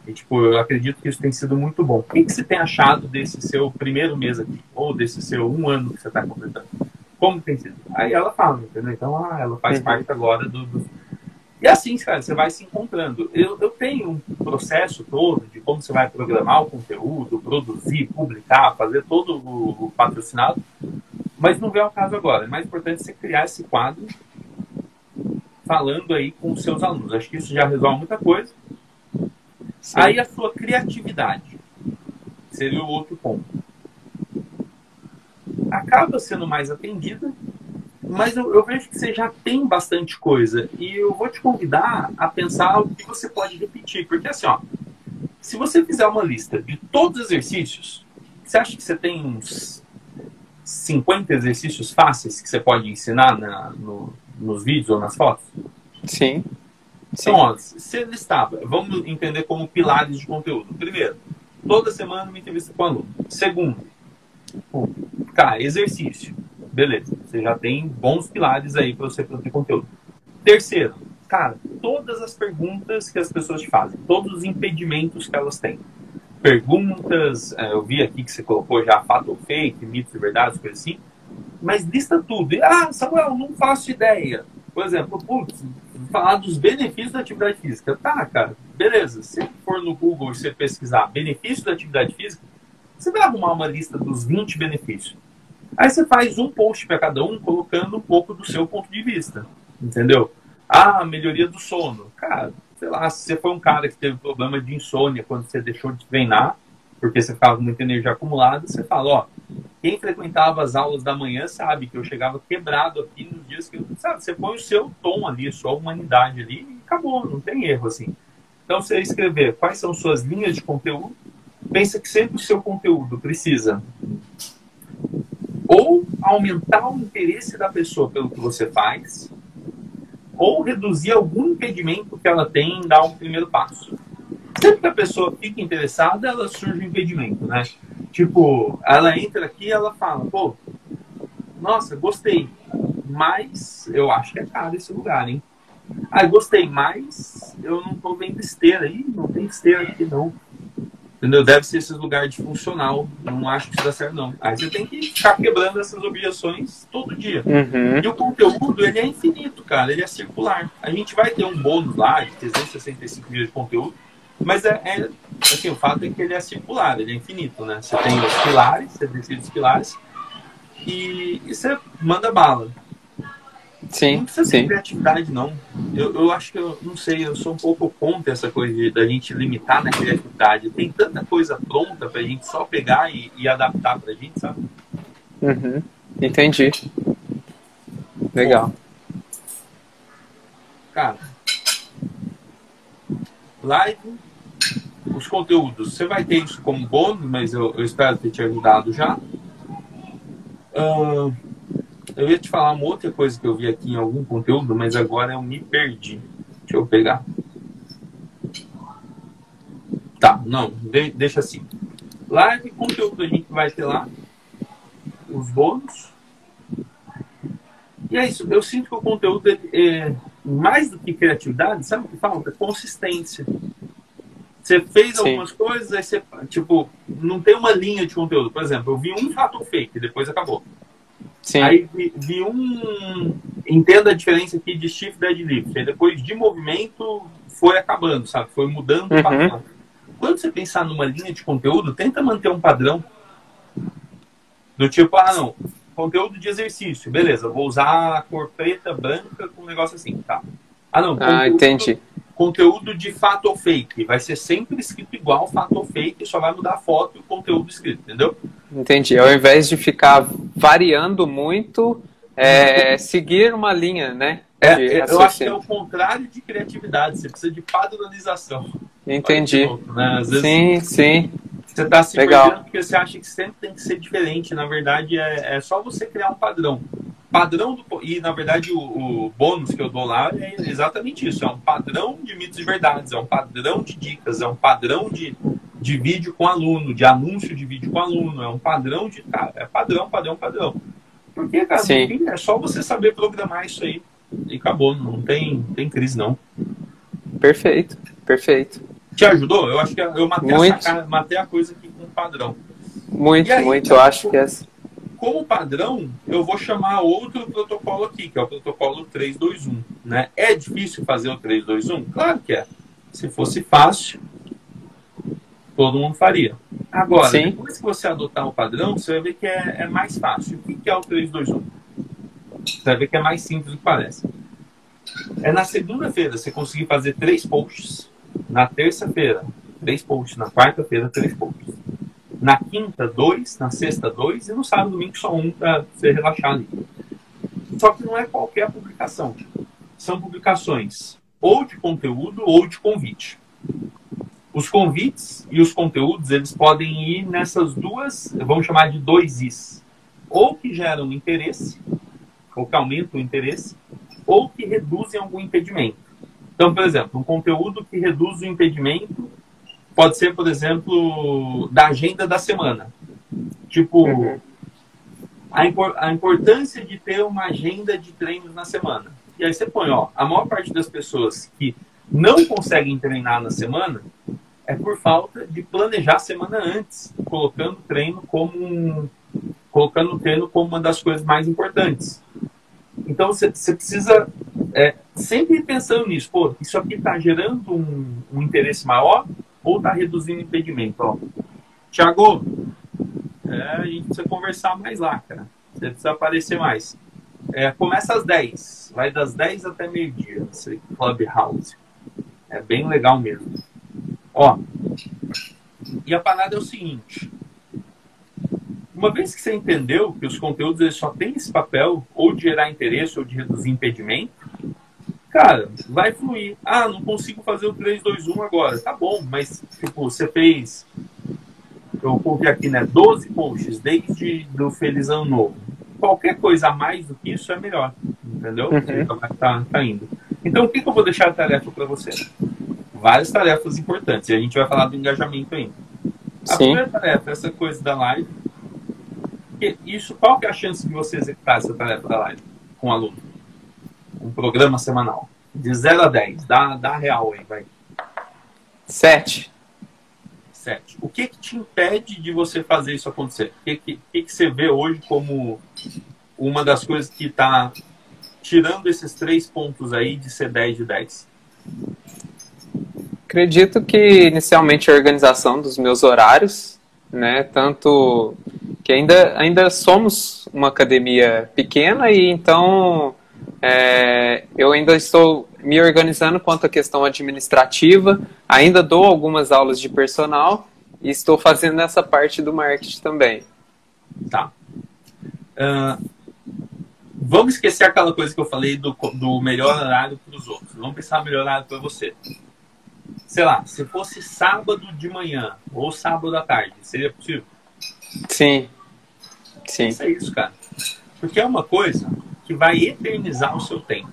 E, tipo, eu acredito que isso tem sido muito bom. O que, que você tem achado desse seu primeiro mês aqui? Ou desse seu um ano que você está completando? Como tem sido? Aí ela fala, entendeu? Então, ah, ela faz uhum. parte agora do, do... E assim, cara, você vai se encontrando. Eu, eu tenho um processo todo de como você vai programar o conteúdo, produzir, publicar, fazer todo o, o patrocinado, mas não vem ao caso agora. É mais importante você criar esse quadro falando aí com os seus alunos. Acho que isso já resolve muita coisa. Sim. Aí a sua criatividade seria o outro ponto. Acaba sendo mais atendida, mas eu, eu, vejo que você já tem bastante coisa. E eu vou te convidar a pensar o que você pode repetir. Porque assim, ó, se você fizer uma lista de todos os exercícios, você acha que você tem uns 50 exercícios fáceis que você pode ensinar na, no, nos vídeos ou nas fotos? Sim. Então, ó, você listava, vamos entender como pilares de conteúdo. Primeiro, toda semana uma entrevista com o aluno. Segundo, cara, exercício. Beleza, você já tem bons pilares aí para você produzir conteúdo. Terceiro, cara, todas as perguntas que as pessoas te fazem, todos os impedimentos que elas têm. Perguntas, é, eu vi aqui que você colocou já fato ou fake, mitos e verdades, coisas assim. Mas lista tudo. Ah, Samuel, não faço ideia. Por exemplo, putz, falar dos benefícios da atividade física. Tá, cara, beleza. Se for no Google e você pesquisar benefícios da atividade física, você vai arrumar uma lista dos 20 benefícios. Aí você faz um post para cada um, colocando um pouco do seu ponto de vista. Entendeu? Ah, melhoria do sono. Cara, sei lá, se você foi um cara que teve problema de insônia quando você deixou de treinar, porque você ficava com muita energia acumulada, você fala, ó, quem frequentava as aulas da manhã sabe que eu chegava quebrado aqui nos dias que eu, sabe, você põe o seu tom ali, sua humanidade ali e acabou, não tem erro assim. Então você escrever quais são suas linhas de conteúdo, pensa que sempre o seu conteúdo precisa ou aumentar o interesse da pessoa pelo que você faz, ou reduzir algum impedimento que ela tem em dar um primeiro passo. Sempre que a pessoa fica interessada, ela surge um impedimento, né? Tipo, ela entra aqui e ela fala, pô, nossa, gostei, mas eu acho que é caro esse lugar, hein? Ah, gostei, mas eu não tô vendo esteira aí, não tem esteira aqui não. Entendeu? Deve ser esses lugares de funcional. Não acho que isso dá certo, não. Aí você tem que ficar quebrando essas objeções todo dia. Uhum. E o conteúdo, ele é infinito, cara. Ele é circular. A gente vai ter um bônus lá de 365 mil de conteúdo, mas é, é, assim, o fato é que ele é circular, ele é infinito, né? Você tem os pilares, você decide os pilares e, e você manda bala. Sim, não precisa sim. ter criatividade, não. Eu, eu acho que eu não sei, eu sou um pouco contra essa coisa de, da gente limitar na criatividade. Tem tanta coisa pronta pra gente só pegar e, e adaptar pra gente, sabe? Uhum. Entendi. Legal. Bom, cara, live, os conteúdos, você vai ter isso como bônus, mas eu, eu espero ter te ajudado já. Uh, eu ia te falar uma outra coisa que eu vi aqui em algum conteúdo, mas agora eu me perdi. Deixa eu pegar. Tá, não, de, deixa assim. Live, conteúdo a gente vai ter lá. Os bônus. E é isso. Eu sinto que o conteúdo é, é mais do que criatividade, sabe o que falta? Consistência. Você fez Sim. algumas coisas, aí você, tipo, não tem uma linha de conteúdo. Por exemplo, eu vi um fato fake, depois acabou. Sim. Aí vi, vi, um. Entenda a diferença aqui de shift deadlift. Aí depois de movimento foi acabando, sabe? Foi mudando o Uhum. padrão. Quando você pensar numa linha de conteúdo, tenta manter um padrão. Do tipo, ah, não, conteúdo de exercício, beleza, vou usar a cor preta, branca com um negócio assim, tá? Ah, não, Ah, entendi. conteúdo de fato ou fake. Vai ser sempre escrito igual fato ou fake, só vai mudar a foto e o conteúdo escrito, entendeu? Entendi. Ao invés de ficar variando muito, é, seguir uma linha, né? É, de eu acho que é o contrário de criatividade. Você precisa de padronização. Entendi. Louco, né? Vezes Sim, sim. Você está se perdendo porque você acha que sempre tem que ser diferente. Na verdade, é, é só você criar um padrão. Padrão do, e na verdade o, o bônus que eu dou lá é exatamente isso. É um padrão de mitos e verdades, é um padrão de dicas, é um padrão de, de vídeo com aluno, de anúncio de vídeo com aluno, é um padrão de. Cara, é padrão, padrão, padrão. Porque, cara, Sim. no fim, é só você saber programar isso aí. E acabou, não tem, tem crise não. Perfeito, perfeito. Te ajudou? Eu acho que eu matei, a, Muito. saca- matei a coisa aqui com padrão. Muito, aí, muito. Eu acho que é. Como padrão, eu vou chamar outro protocolo aqui, que é o protocolo 321. Né? É difícil fazer o 321? Claro que é. Se fosse fácil, todo mundo faria. Agora, Sim. depois que você adotar o padrão, você vai ver que é, é mais fácil. O que é o 321? Você vai ver que é mais simples do que parece. É na segunda-feira você conseguir fazer três posts. Na terça-feira, três posts. Na quarta-feira, três posts. Na quinta, dois. Na sexta, dois. E no sábado, domingo, só um para você relaxar ali. Só que não é qualquer publicação. São publicações ou de conteúdo ou de convite. Os convites e os conteúdos, eles podem ir nessas duas, vamos chamar de dois Is. Ou que geram interesse, ou que aumentam o interesse, ou que reduzem algum impedimento. Então, por exemplo, um conteúdo que reduz o impedimento pode ser, por exemplo, da agenda da semana. Tipo, Uhum. a, impor- a importância de ter uma agenda de treinos na semana. E aí você põe, ó, a maior parte das pessoas que não conseguem treinar na semana é por falta de planejar a semana antes, colocando o treino como um, colocando o treino como uma das coisas mais importantes. Então você precisa é, sempre pensando nisso. Pô, isso aqui está gerando um, um interesse maior ou está reduzindo impedimento? Ó. Tiago, é, a gente precisa conversar mais lá, cara. Você precisa aparecer mais. É, começa às 10. Vai das 10 até meio-dia. Clubhouse. É bem legal mesmo. Ó. E a parada é o seguinte. Uma vez que você entendeu que os conteúdos eles só têm esse papel, ou de gerar interesse, ou de reduzir impedimento, cara, vai fluir. Ah, não consigo fazer o 3, 2, 1 agora. Tá bom, mas, tipo, você fez. Eu coloquei aqui, né? 12 posts desde do Feliz Ano Novo. Qualquer coisa a mais do que isso é melhor. Entendeu? Uhum. Então, tá, tá indo. Então, o que, que eu vou deixar a tarefa para você? Várias tarefas importantes. E a gente vai falar do engajamento ainda. A Sim. primeira tarefa, essa coisa da live. Isso, qual que é a chance de você executar essa tarefa da live com o aluno? Um programa semanal. De 0 a 10. Dá, dá real aí, vai. 7. 7. O que, que te impede de você fazer isso acontecer? O que, que, que, que você vê hoje como uma das coisas que está tirando esses três pontos aí de ser 10 de 10? Acredito que inicialmente a organização dos meus horários, né? Tanto que ainda, ainda somos uma academia pequena e então é, eu ainda estou me organizando quanto à questão administrativa, ainda dou algumas aulas de personal e estou fazendo essa parte do marketing também. Tá. Uh, vamos esquecer aquela coisa que eu falei do, do melhor horário para os outros. Vamos pensar melhor horário para você. Sei lá, se fosse sábado de manhã ou sábado à tarde, seria possível? Sim. Sim. Isso é isso, cara. Porque é uma coisa que vai eternizar o seu tempo.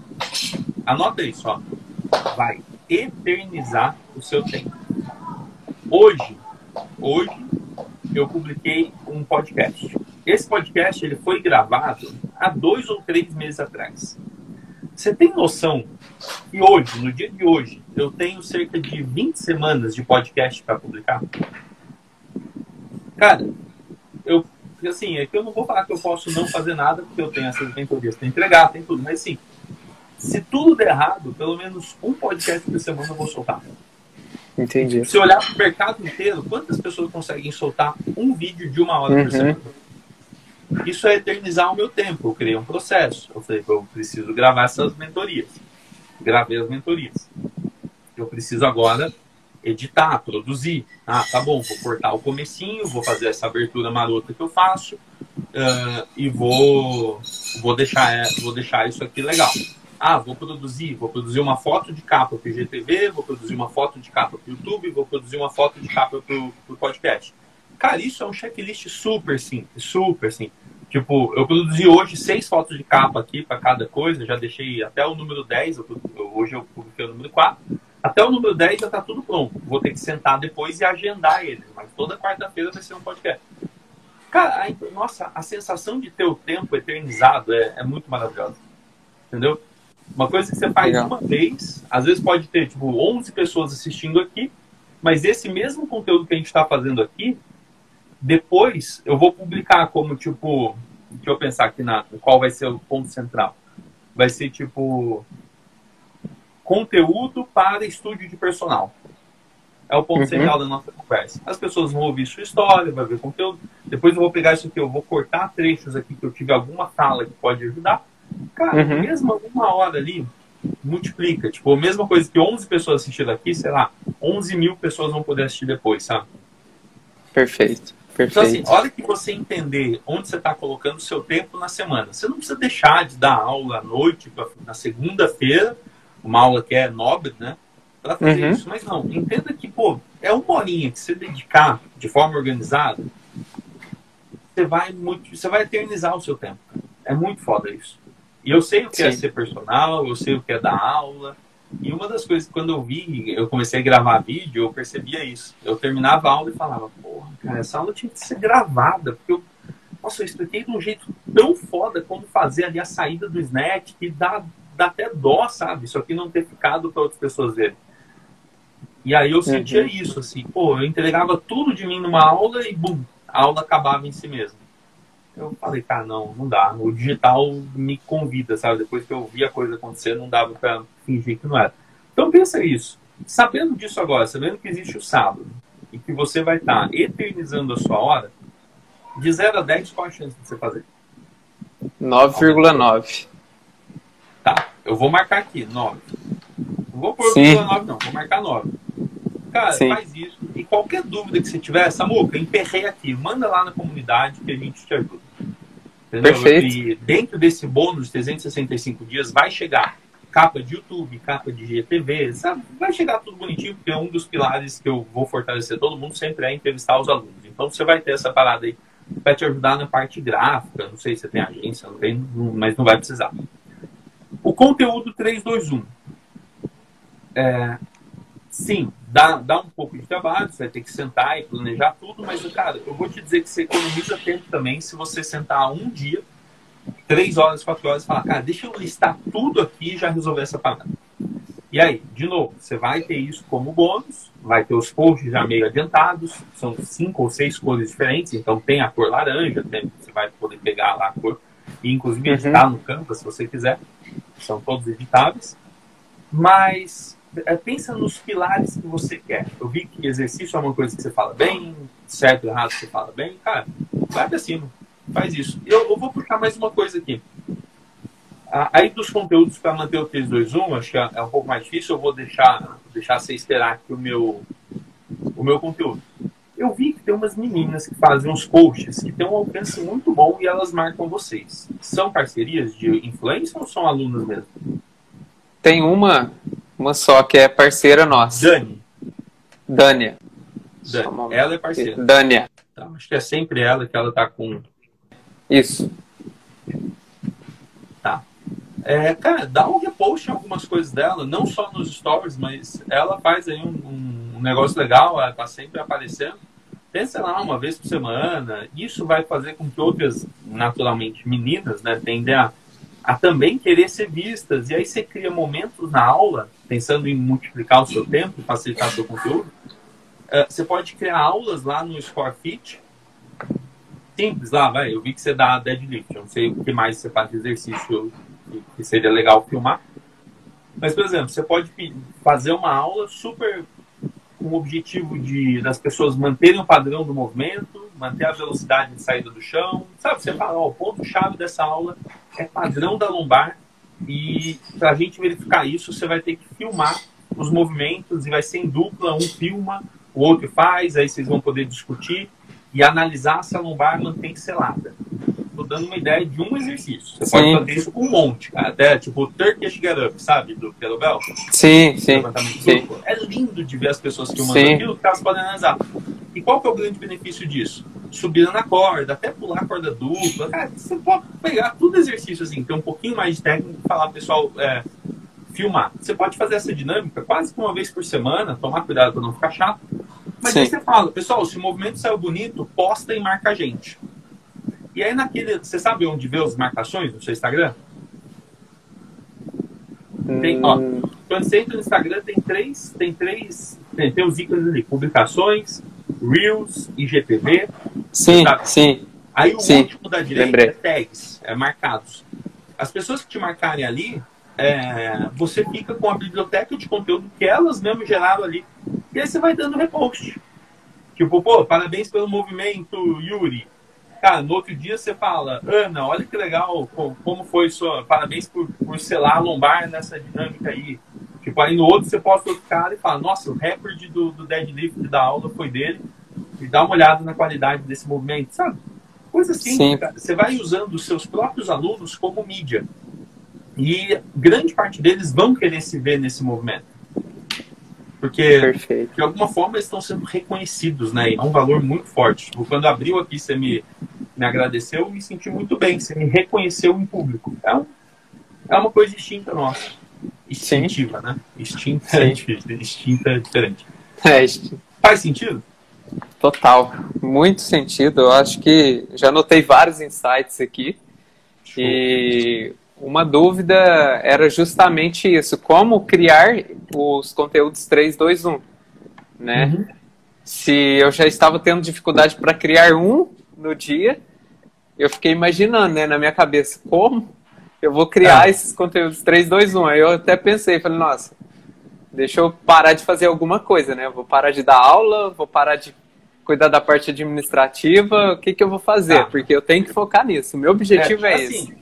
Anota isso, ó. Vai eternizar o seu tempo. Hoje, hoje eu publiquei um podcast. Esse podcast ele foi gravado há dois ou três meses atrás. Você tem noção que hoje, no dia de hoje, eu tenho cerca de 20 semanas de podcast para publicar? Cara, eu assim, é que eu não vou falar que eu posso não fazer nada, porque eu tenho essas mentorias para entregar, tem tudo, mas sim, se tudo der errado, pelo menos um podcast por semana eu vou soltar. Entendi. Se olhar para o mercado inteiro, quantas pessoas conseguem soltar um vídeo de uma hora uhum. por semana? Isso é eternizar o meu tempo. Eu criei um processo. Eu falei, eu preciso gravar essas mentorias. Gravei as mentorias. Eu preciso agora editar, produzir. Ah, tá bom, vou cortar o comecinho, vou fazer essa abertura marota que eu faço uh, e vou, vou, deixar, vou deixar isso aqui legal. Ah, vou produzir, vou produzir uma foto de capa para o IGTV, vou produzir uma foto de capa para o YouTube, vou produzir uma foto de capa para o podcast. Cara, isso é um checklist super simples, super simples. Tipo, eu produzi hoje seis fotos de capa aqui para cada coisa, já deixei até o número 10, eu, hoje eu publiquei o número 4. Até o número 10 já está tudo pronto. Vou ter que sentar depois e agendar eles, mas toda quarta-feira vai ser um podcast. Cara, a, nossa, a sensação de ter o tempo eternizado é, é muito maravilhosa. Entendeu? Uma coisa que você faz Legal. uma vez, às vezes pode ter, tipo, 11 pessoas assistindo aqui, mas esse mesmo conteúdo que a gente está fazendo aqui, depois eu vou publicar como, tipo, deixa eu pensar aqui na qual vai ser o ponto central. Vai ser, tipo, conteúdo para estúdio de personal. É o ponto uhum. central da nossa conversa. As pessoas vão ouvir sua história, vai ver conteúdo. Depois eu vou pegar isso aqui, eu vou cortar trechos aqui que eu tive alguma fala que pode ajudar. Cara, uhum. mesmo uma hora ali, multiplica. Tipo, a mesma coisa que 11 pessoas assistiram aqui, sei lá, 11 mil pessoas vão poder assistir depois, sabe? Perfeito. Perfeito. Então, assim, hora que você entender onde você está colocando o seu tempo na semana, você não precisa deixar de dar aula à noite, na segunda-feira, uma aula que é nobre, né? Para fazer uhum. isso. Mas não, entenda que, pô, é uma horinha que você dedicar de forma organizada, você vai, muito, você vai eternizar o seu tempo. É muito foda isso. E eu sei o que é Sim. é ser personal, eu sei o que é dar aula. E uma das coisas que quando eu vi, eu comecei a gravar vídeo, eu percebia isso. Eu terminava a aula e falava, porra, cara, essa aula tinha que ser gravada, porque eu, nossa, eu expliquei de um jeito tão foda como fazer ali a saída do snatch, que dá, dá até dó, sabe? Isso aqui não ter ficado para outras pessoas verem. E aí eu sentia uhum. isso, assim, pô, eu entregava tudo de mim numa aula e bum, a aula acabava em si mesma. Eu falei, cara, não, não dá. O digital me convida, sabe? Depois que eu vi a coisa acontecer, não dava para fingir que não era. Então pensa isso. Sabendo disso agora, sabendo que existe o sábado e que você vai estar tá eternizando a sua hora, de 0 a 10, qual a chance de você fazer? 9,9. Eu vou marcar aqui, 9. Não vou pôr 9 não, vou marcar 9. Cara, Sim. faz isso. E qualquer dúvida que você tiver, Samuca, emperrei aqui. Manda lá na comunidade que a gente te ajuda. Entendeu? Perfeito. E dentro desse bônus de 365 dias vai chegar capa de YouTube, capa de GTV, sabe? Vai chegar tudo bonitinho, porque é um dos pilares que eu vou fortalecer todo mundo sempre é entrevistar os alunos. Então você vai ter essa parada aí para te ajudar na parte gráfica. Não sei se você tem agência, não tem, mas não vai precisar. Conteúdo 321 é, sim, dá, dá um pouco de trabalho, você vai ter que sentar e planejar tudo, mas, cara, eu vou te dizer que você economiza tempo também se você sentar um dia, três horas, quatro horas e falar, cara, deixa eu listar tudo aqui e já resolver essa parada. E aí, de novo, você vai ter isso como bônus, vai ter os posts já meio adiantados, são cinco ou seis cores diferentes, então tem a cor laranja, tem, você vai poder pegar lá a cor, e inclusive uhum. editar no Canva se você quiser, são todos editáveis. Mas é, pensa nos pilares que você quer. Eu vi que exercício é uma coisa que você fala bem, certo errado você fala bem, cara, vai pra cima, faz isso. Eu, eu vou puxar mais uma coisa aqui. Aí dos conteúdos para manter o 321, acho que é, é um pouco mais difícil, eu vou deixar, deixar você esperar aqui o meu, o meu conteúdo. Eu vi que tem umas meninas que fazem uns posts que tem um alcance muito bom e elas marcam vocês. São parcerias de influência ou são alunas mesmo? Tem uma, uma só que é parceira nossa. Dani. Dânia. Dani. Ela é parceira. Dânia. Tá, acho que é sempre ela que ela tá com. Isso. É, cara, dá um repost em algumas coisas dela, não só nos stories, mas ela faz aí um, um negócio legal, ela tá sempre aparecendo. Pensa lá uma vez por semana. Isso vai fazer com que outras, naturalmente, meninas, né, tendem a, a também querer ser vistas. E aí você cria momentos na aula, pensando em multiplicar o seu tempo, facilitar o seu conteúdo. Uh, você pode criar aulas lá no Scorefit. Simples lá, vai. Eu vi que você dá deadlift. Eu não sei o que mais você faz de exercício que seria legal filmar. Mas, por exemplo, você pode fazer uma aula super com o objetivo de das pessoas manterem o padrão do movimento, manter a velocidade de saída do chão. Sabe, você fala, ó, o ponto-chave dessa aula é padrão da lombar e para a gente verificar isso, você vai ter que filmar os movimentos e vai ser em dupla, um filma, o outro faz, aí vocês vão poder discutir e analisar se a lombar mantém selada tô dando uma ideia de um exercício. Você sim. pode fazer isso com um monte, cara. Até tipo o Turkish Get Up, sabe? Do Kettlebell. Sim, sim. sim. É lindo de ver as pessoas filmando sim. aquilo que elas podem analisar. E qual que é o grande benefício disso? Subir na corda, até pular a corda dupla. Cara, você pode pegar tudo exercício assim, ter um pouquinho mais de técnica e falar, pessoal, é, filmar. Você pode fazer essa dinâmica quase que uma vez por semana, tomar cuidado para não ficar chato. Mas Sim. aí você fala, pessoal, se o movimento saiu bonito, posta e marca a gente. E aí naquele. Você sabe onde vê as marcações no seu Instagram? Tem, ó, hum. quando você entra no Instagram, tem três. Tem três. Tem, tem os ícones ali, publicações, Reels, IGTV. Sim, sabe? sim. Aí o sim, último da direita lembrei. é tags, é marcados. As pessoas que te marcarem ali, é, você fica com a biblioteca de conteúdo que elas mesmo geraram ali. E aí você vai dando repost. Tipo, pô, parabéns pelo movimento, Yuri. Cara, no outro dia você fala, Ana, olha que legal, como foi sua. Parabéns por, por selar a lombar nessa dinâmica aí. Tipo, aí no outro você posta outro cara e fala, nossa, o recorde do, do deadlift da aula foi dele. E dá uma olhada na qualidade desse movimento, sabe? Coisa assim, Sim. Cara, você vai usando os seus próprios alunos como mídia. E grande parte deles vão querer se ver nesse movimento. Porque, Perfeito. de alguma forma, eles estão sendo reconhecidos, né? E é um valor muito forte. Tipo, quando abriu aqui, você me, me agradeceu, eu me senti muito bem. Você me reconheceu em público. É, um, é uma coisa distinta nossa. Instintiva, Sim. né? Instinta é difícil. Instinta é diferente. É, Faz sentido? Total. Muito sentido. Eu acho que já notei vários insights aqui. Show. E uma dúvida era justamente isso: como criar os conteúdos 3, 2, 1. Né? Uhum. Se eu já estava tendo dificuldade para criar um no dia, eu fiquei imaginando né, na minha cabeça como eu vou criar é. esses conteúdos 3, 2, 1. Aí eu até pensei, falei, nossa, deixa eu parar de fazer alguma coisa, né? vou parar de dar aula, vou parar de cuidar da parte administrativa, o que, que eu vou fazer? Ah. Porque eu tenho que focar nisso. O meu objetivo é, é assim, esse.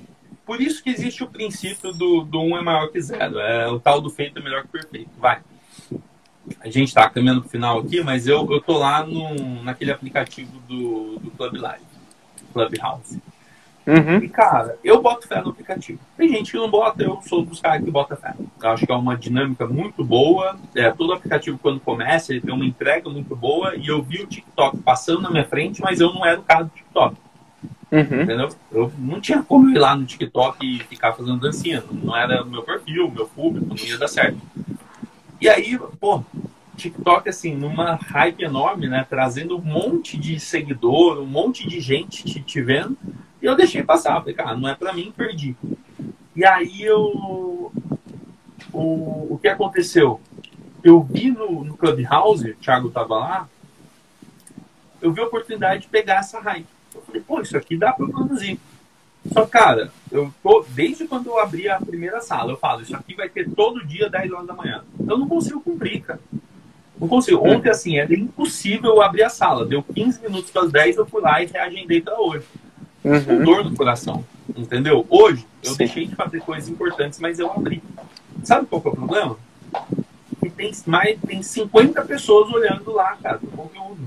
Por isso que existe o princípio do, do um é maior que zero. É o tal do feito é melhor que perfeito. Vai. A gente está caminhando para o final aqui, mas eu, eu tô lá no, naquele aplicativo do, do Club Live, Clubhouse. Uhum. E, cara, eu boto fé no aplicativo. Tem gente que não bota, eu sou dos caras que bota fé. Eu acho que é uma dinâmica muito boa. É, todo aplicativo, quando começa, ele tem uma entrega muito boa. E eu vi o TikTok passando na minha frente, mas eu não era o cara do TikTok. Uhum. Entendeu? Eu não tinha como ir lá no TikTok e ficar fazendo dancinha. Não era meu perfil, meu público, não ia dar certo. E aí, pô, TikTok, assim, numa hype enorme, né? Trazendo um monte de seguidor, um monte de gente te, te vendo. E eu deixei passar. Falei, cara, não é pra mim, perdi. E aí eu. O, o que aconteceu? Eu vi no, no Clubhouse, o Thiago tava lá, eu vi a oportunidade de pegar essa hype. Eu falei, pô, isso aqui dá pra produzir. Só, cara, eu tô, desde quando eu abri a primeira sala, eu falo, isso aqui vai ter todo dia 10 horas da manhã. Eu não consigo cumprir, cara. Não consigo. Ontem, assim, era impossível eu abrir a sala. Deu 15 minutos para as 10, eu fui lá e reagendei para hoje. Uhum. Com dor no coração. Entendeu? Hoje, eu Sim. deixei de fazer coisas importantes, mas eu abri. Sabe qual é o problema? Que tem mais tem 50 pessoas olhando lá, cara, o conteúdo.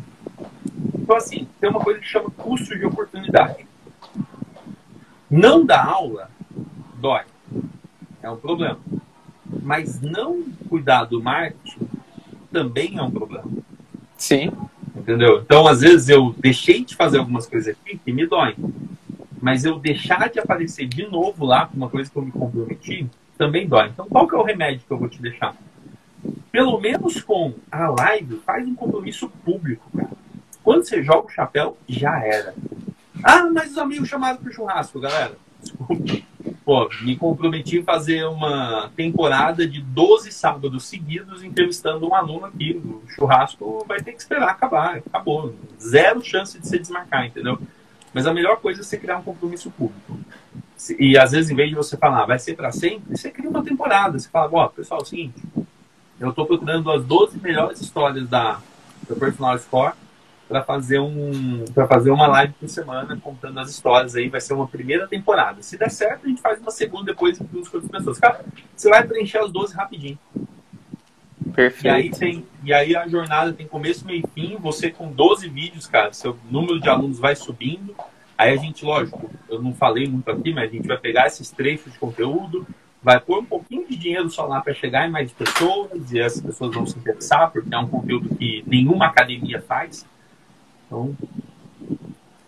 Então, assim, tem uma coisa que chama custo de oportunidade. Não dar aula dói. É um problema. Mas não cuidar do marketing também é um problema. Sim. Entendeu? Então, às vezes, eu deixei de fazer algumas coisas aqui que me doem. Mas eu deixar de aparecer de novo lá com uma coisa que eu me comprometi também dói. Então, qual que é o remédio que eu vou te deixar? Pelo menos com a live, faz um compromisso público, cara. Quando você joga o chapéu, já era. Ah, mas os amigos chamaram pro churrasco, galera. Desculpa. Pô, me comprometi a fazer uma temporada de 12 sábados seguidos entrevistando um aluno aqui. O churrasco vai ter que esperar acabar. Acabou. Zero chance de se desmarcar, entendeu? Mas a melhor coisa é você criar um compromisso público. E às vezes, em vez de você falar, vai ser para sempre, você cria uma temporada. Você fala, ó, pessoal, é o seguinte, eu estou procurando as 12 melhores histórias da, da Personal Score para fazer um para fazer uma live por semana contando as histórias aí. Vai ser uma primeira temporada. Se der certo a gente faz uma segunda depois com outras pessoas. Cara você vai preencher as 12 rapidinho. Perfeito e aí tem e aí a jornada tem começo meio e fim. Você com 12 vídeos cara seu número de alunos vai subindo. Aí a gente lógico eu não falei muito aqui mas a gente vai pegar esses trechos de conteúdo vai pôr um pouquinho de dinheiro só lá para chegar em mais pessoas e essas pessoas vão se interessar porque é um conteúdo que nenhuma academia faz então,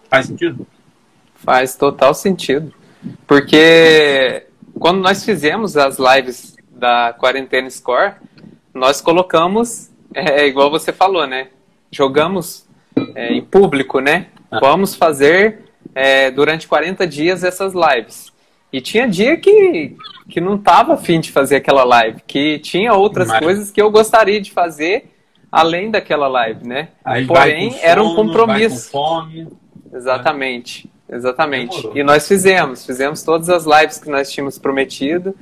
faz sentido? Faz total sentido. Porque quando nós fizemos as lives da Quarentena Score, nós colocamos, é, igual você falou, né? Jogamos é, em público, né? Ah. Vamos fazer é, durante 40 dias essas lives. E tinha dia que, que não tava afim de fazer aquela live, que tinha outras coisas que eu gostaria de fazer além daquela live, né? Aí Porém, era um compromisso. Exatamente. Exatamente. Demorou. E nós fizemos, fizemos todas as lives que nós tínhamos prometido.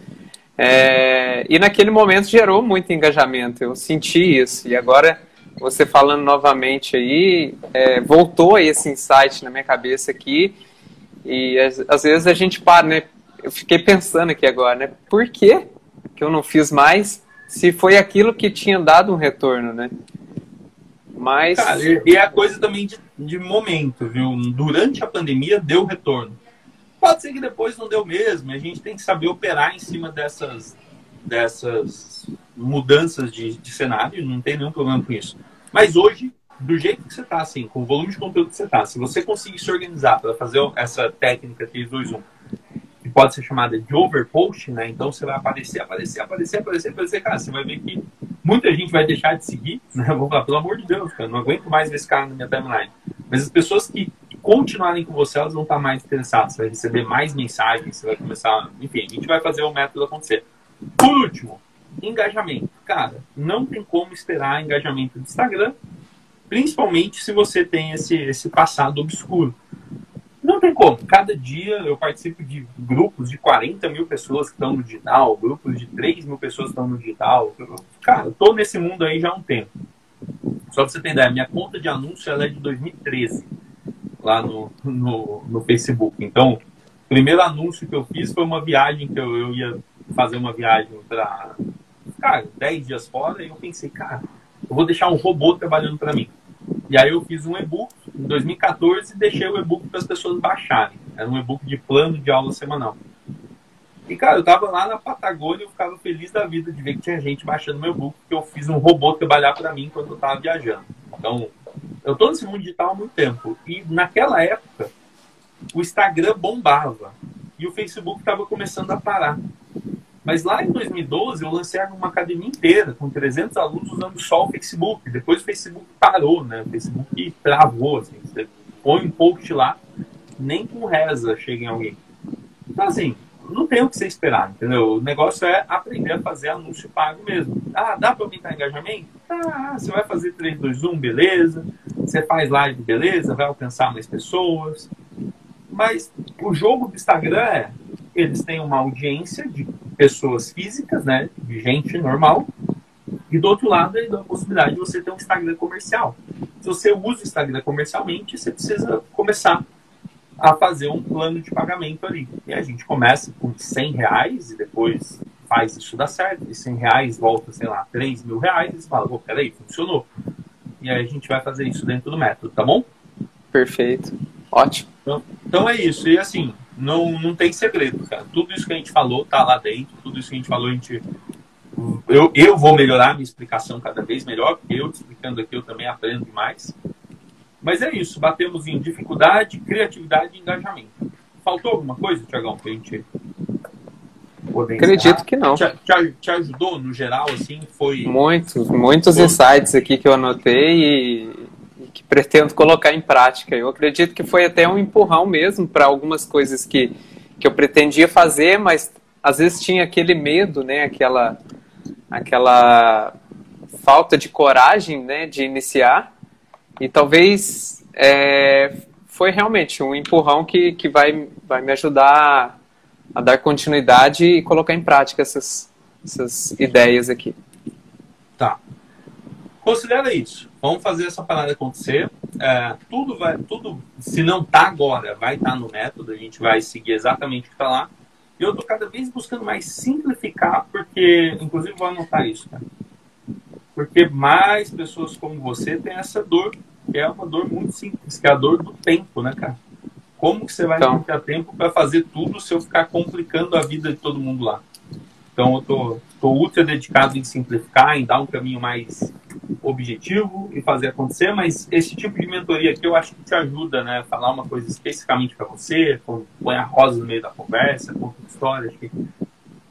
É, e naquele momento gerou muito engajamento. Eu senti isso. E agora, você falando novamente aí, é, voltou esse insight na minha cabeça aqui. E às, às, vezes a gente para, né? Eu fiquei pensando aqui agora, né? Por que, que eu não fiz mais? Se foi aquilo que tinha dado um retorno, né? Mas. Cara, e é a coisa também de, de momento, viu? Durante a pandemia deu retorno. Pode ser que depois não deu mesmo. A gente tem que saber operar em cima dessas, dessas mudanças de, de cenário. Não tem nenhum problema com isso. Mas hoje, do jeito que você está, assim, com o volume de conteúdo que você está, se você conseguir se organizar para fazer essa técnica 3, 2, 1 que pode ser chamada de overpost, né? Então você vai aparecer, aparecer, aparecer, aparecer, aparecer, cara, você vai ver que muita gente vai deixar de seguir, né? Vou falar, pelo amor de Deus, cara, não aguento mais ver esse cara na minha timeline. Mas as pessoas que continuarem com você, elas vão estar mais interessadas, você vai receber mais mensagens, você vai começar, enfim, a gente vai fazer o método acontecer. Por último, engajamento. Cara, não tem como esperar engajamento do Instagram, principalmente se você tem esse, esse passado obscuro. Tem como. Cada dia eu participo de grupos de 40 mil pessoas que estão no digital, grupos de 3 mil pessoas que estão no digital. Cara, eu tô nesse mundo aí já há um tempo. Só pra você ter ideia, minha conta de anúncio ela é de 2013, lá no, no, no Facebook. Então, o primeiro anúncio que eu fiz foi uma viagem que eu, eu ia fazer uma viagem para, cara, 10 dias fora, e eu pensei, cara, eu vou deixar um robô trabalhando para mim. E aí eu fiz um e-book em 2014 e deixei o e-book para as pessoas baixarem. Era um e-book de plano de aula semanal. E, cara, eu tava lá na Patagônia e eu ficava feliz da vida de ver que tinha gente baixando meu e-book, que eu fiz um robô trabalhar para mim quando eu tava viajando. Então, eu tô nesse mundo digital há muito tempo. E naquela época, o Instagram bombava. E o Facebook estava começando a parar. Mas lá em 2012 eu lancei uma academia inteira com 300 alunos usando só o Facebook. Depois o Facebook parou, né? O Facebook travou, assim. Você põe um post lá, nem com reza chega em alguém. Então, assim, não tem o que você esperar, entendeu? O negócio é aprender a fazer anúncio pago mesmo. Ah, dá para aumentar engajamento? Ah, você vai fazer 3, 2, 1, beleza. Você faz live, beleza. Vai alcançar mais pessoas. Mas o jogo do Instagram é, eles têm uma audiência de pessoas físicas, né? De gente normal. E do outro lado, ele dá a possibilidade de você ter um Instagram comercial. Se você usa o Instagram comercialmente, você precisa começar a fazer um plano de pagamento ali. E a gente começa com 100 reais e depois faz isso dar certo. E 100 reais volta, sei lá, 3 mil reais e você fala, oh, peraí, funcionou. E aí a gente vai fazer isso dentro do método, tá bom? Perfeito. Ótimo. Então, então é isso. E assim, não, não tem segredo, cara. Tudo isso que a gente falou tá lá dentro. Tudo isso que a gente falou, a gente. Eu, eu vou melhorar a minha explicação cada vez melhor, porque eu te explicando aqui eu também aprendo demais. Mas é isso, batemos em dificuldade, criatividade e engajamento. Faltou alguma coisa, Tiagão, para a gente poder Acredito que não. Te, te, te, ajudou no geral, assim? Foi. Muitos, muitos foi... insights aqui que eu anotei e, que pretendo colocar em prática. Eu acredito que foi até um empurrão mesmo para algumas coisas que, que eu pretendia fazer, mas às vezes tinha aquele medo, né? Aquela, aquela falta de coragem, né? De iniciar. E talvez é, foi realmente um empurrão que, que vai, vai me ajudar a dar continuidade e colocar em prática essas, essas ideias aqui. Tá. Considera isso. Vamos fazer essa parada acontecer. É, tudo vai, tudo, se não tá agora, vai estar tá no método. A gente vai seguir exatamente o que está lá. E eu tô cada vez buscando mais simplificar, porque, inclusive, vou anotar isso, cara. Porque mais pessoas como você têm essa dor que é uma dor muito simples, que é a dor do tempo, né, cara? Como que você vai então. ter tempo para fazer tudo se eu ficar complicando a vida de todo mundo lá? Então eu tô, tô ultra dedicado em simplificar, em dar um caminho mais objetivo e fazer acontecer, mas esse tipo de mentoria aqui eu acho que te ajuda, né? Falar uma coisa especificamente para você, põe a rosa no meio da conversa, conta histórias, que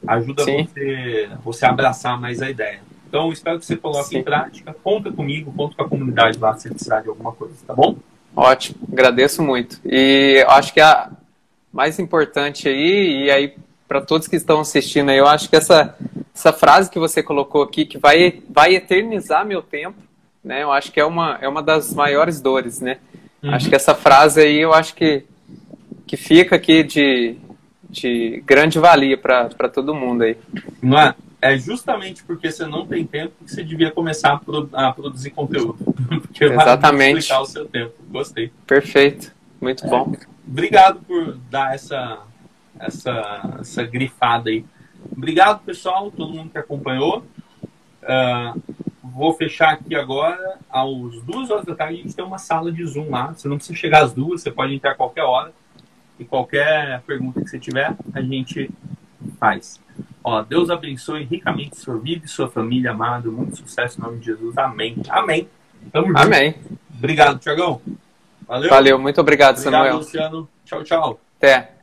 ajuda você, você a abraçar mais a ideia. Então, espero que você coloque Sim. em prática. Conta comigo, conta com a comunidade lá se precisar de alguma coisa, tá bom? Ótimo, agradeço muito. E acho que a mais importante aí, e aí para todos que estão assistindo aí, eu acho que essa, essa frase que você colocou aqui, que vai, vai eternizar meu tempo, né? Eu acho que é uma, é uma das maiores dores, né? Uhum. Acho que essa frase aí, eu acho que, que fica aqui de, de grande valia para todo mundo aí. Não é? é justamente porque você não tem tempo que você devia começar a, a produzir conteúdo. Porque Exatamente. vai explicar o seu tempo. Gostei. Perfeito. Muito é. bom. Obrigado por dar essa, essa, essa grifada aí. Obrigado, pessoal, todo mundo que acompanhou. Uh, vou fechar aqui agora. Às duas horas da tarde, a gente tem uma sala de Zoom lá. Você não precisa chegar às duas, você pode entrar a qualquer hora. E qualquer pergunta que você tiver, a gente faz. Ó, Deus abençoe ricamente sua vida e sua família, amado. Muito sucesso em nome de Jesus. Amém. Amém. Tamo junto. Amém. Obrigado, Tiagão. Valeu. Valeu, muito obrigado, obrigado Samuel. Luciano. Tchau, tchau. Até.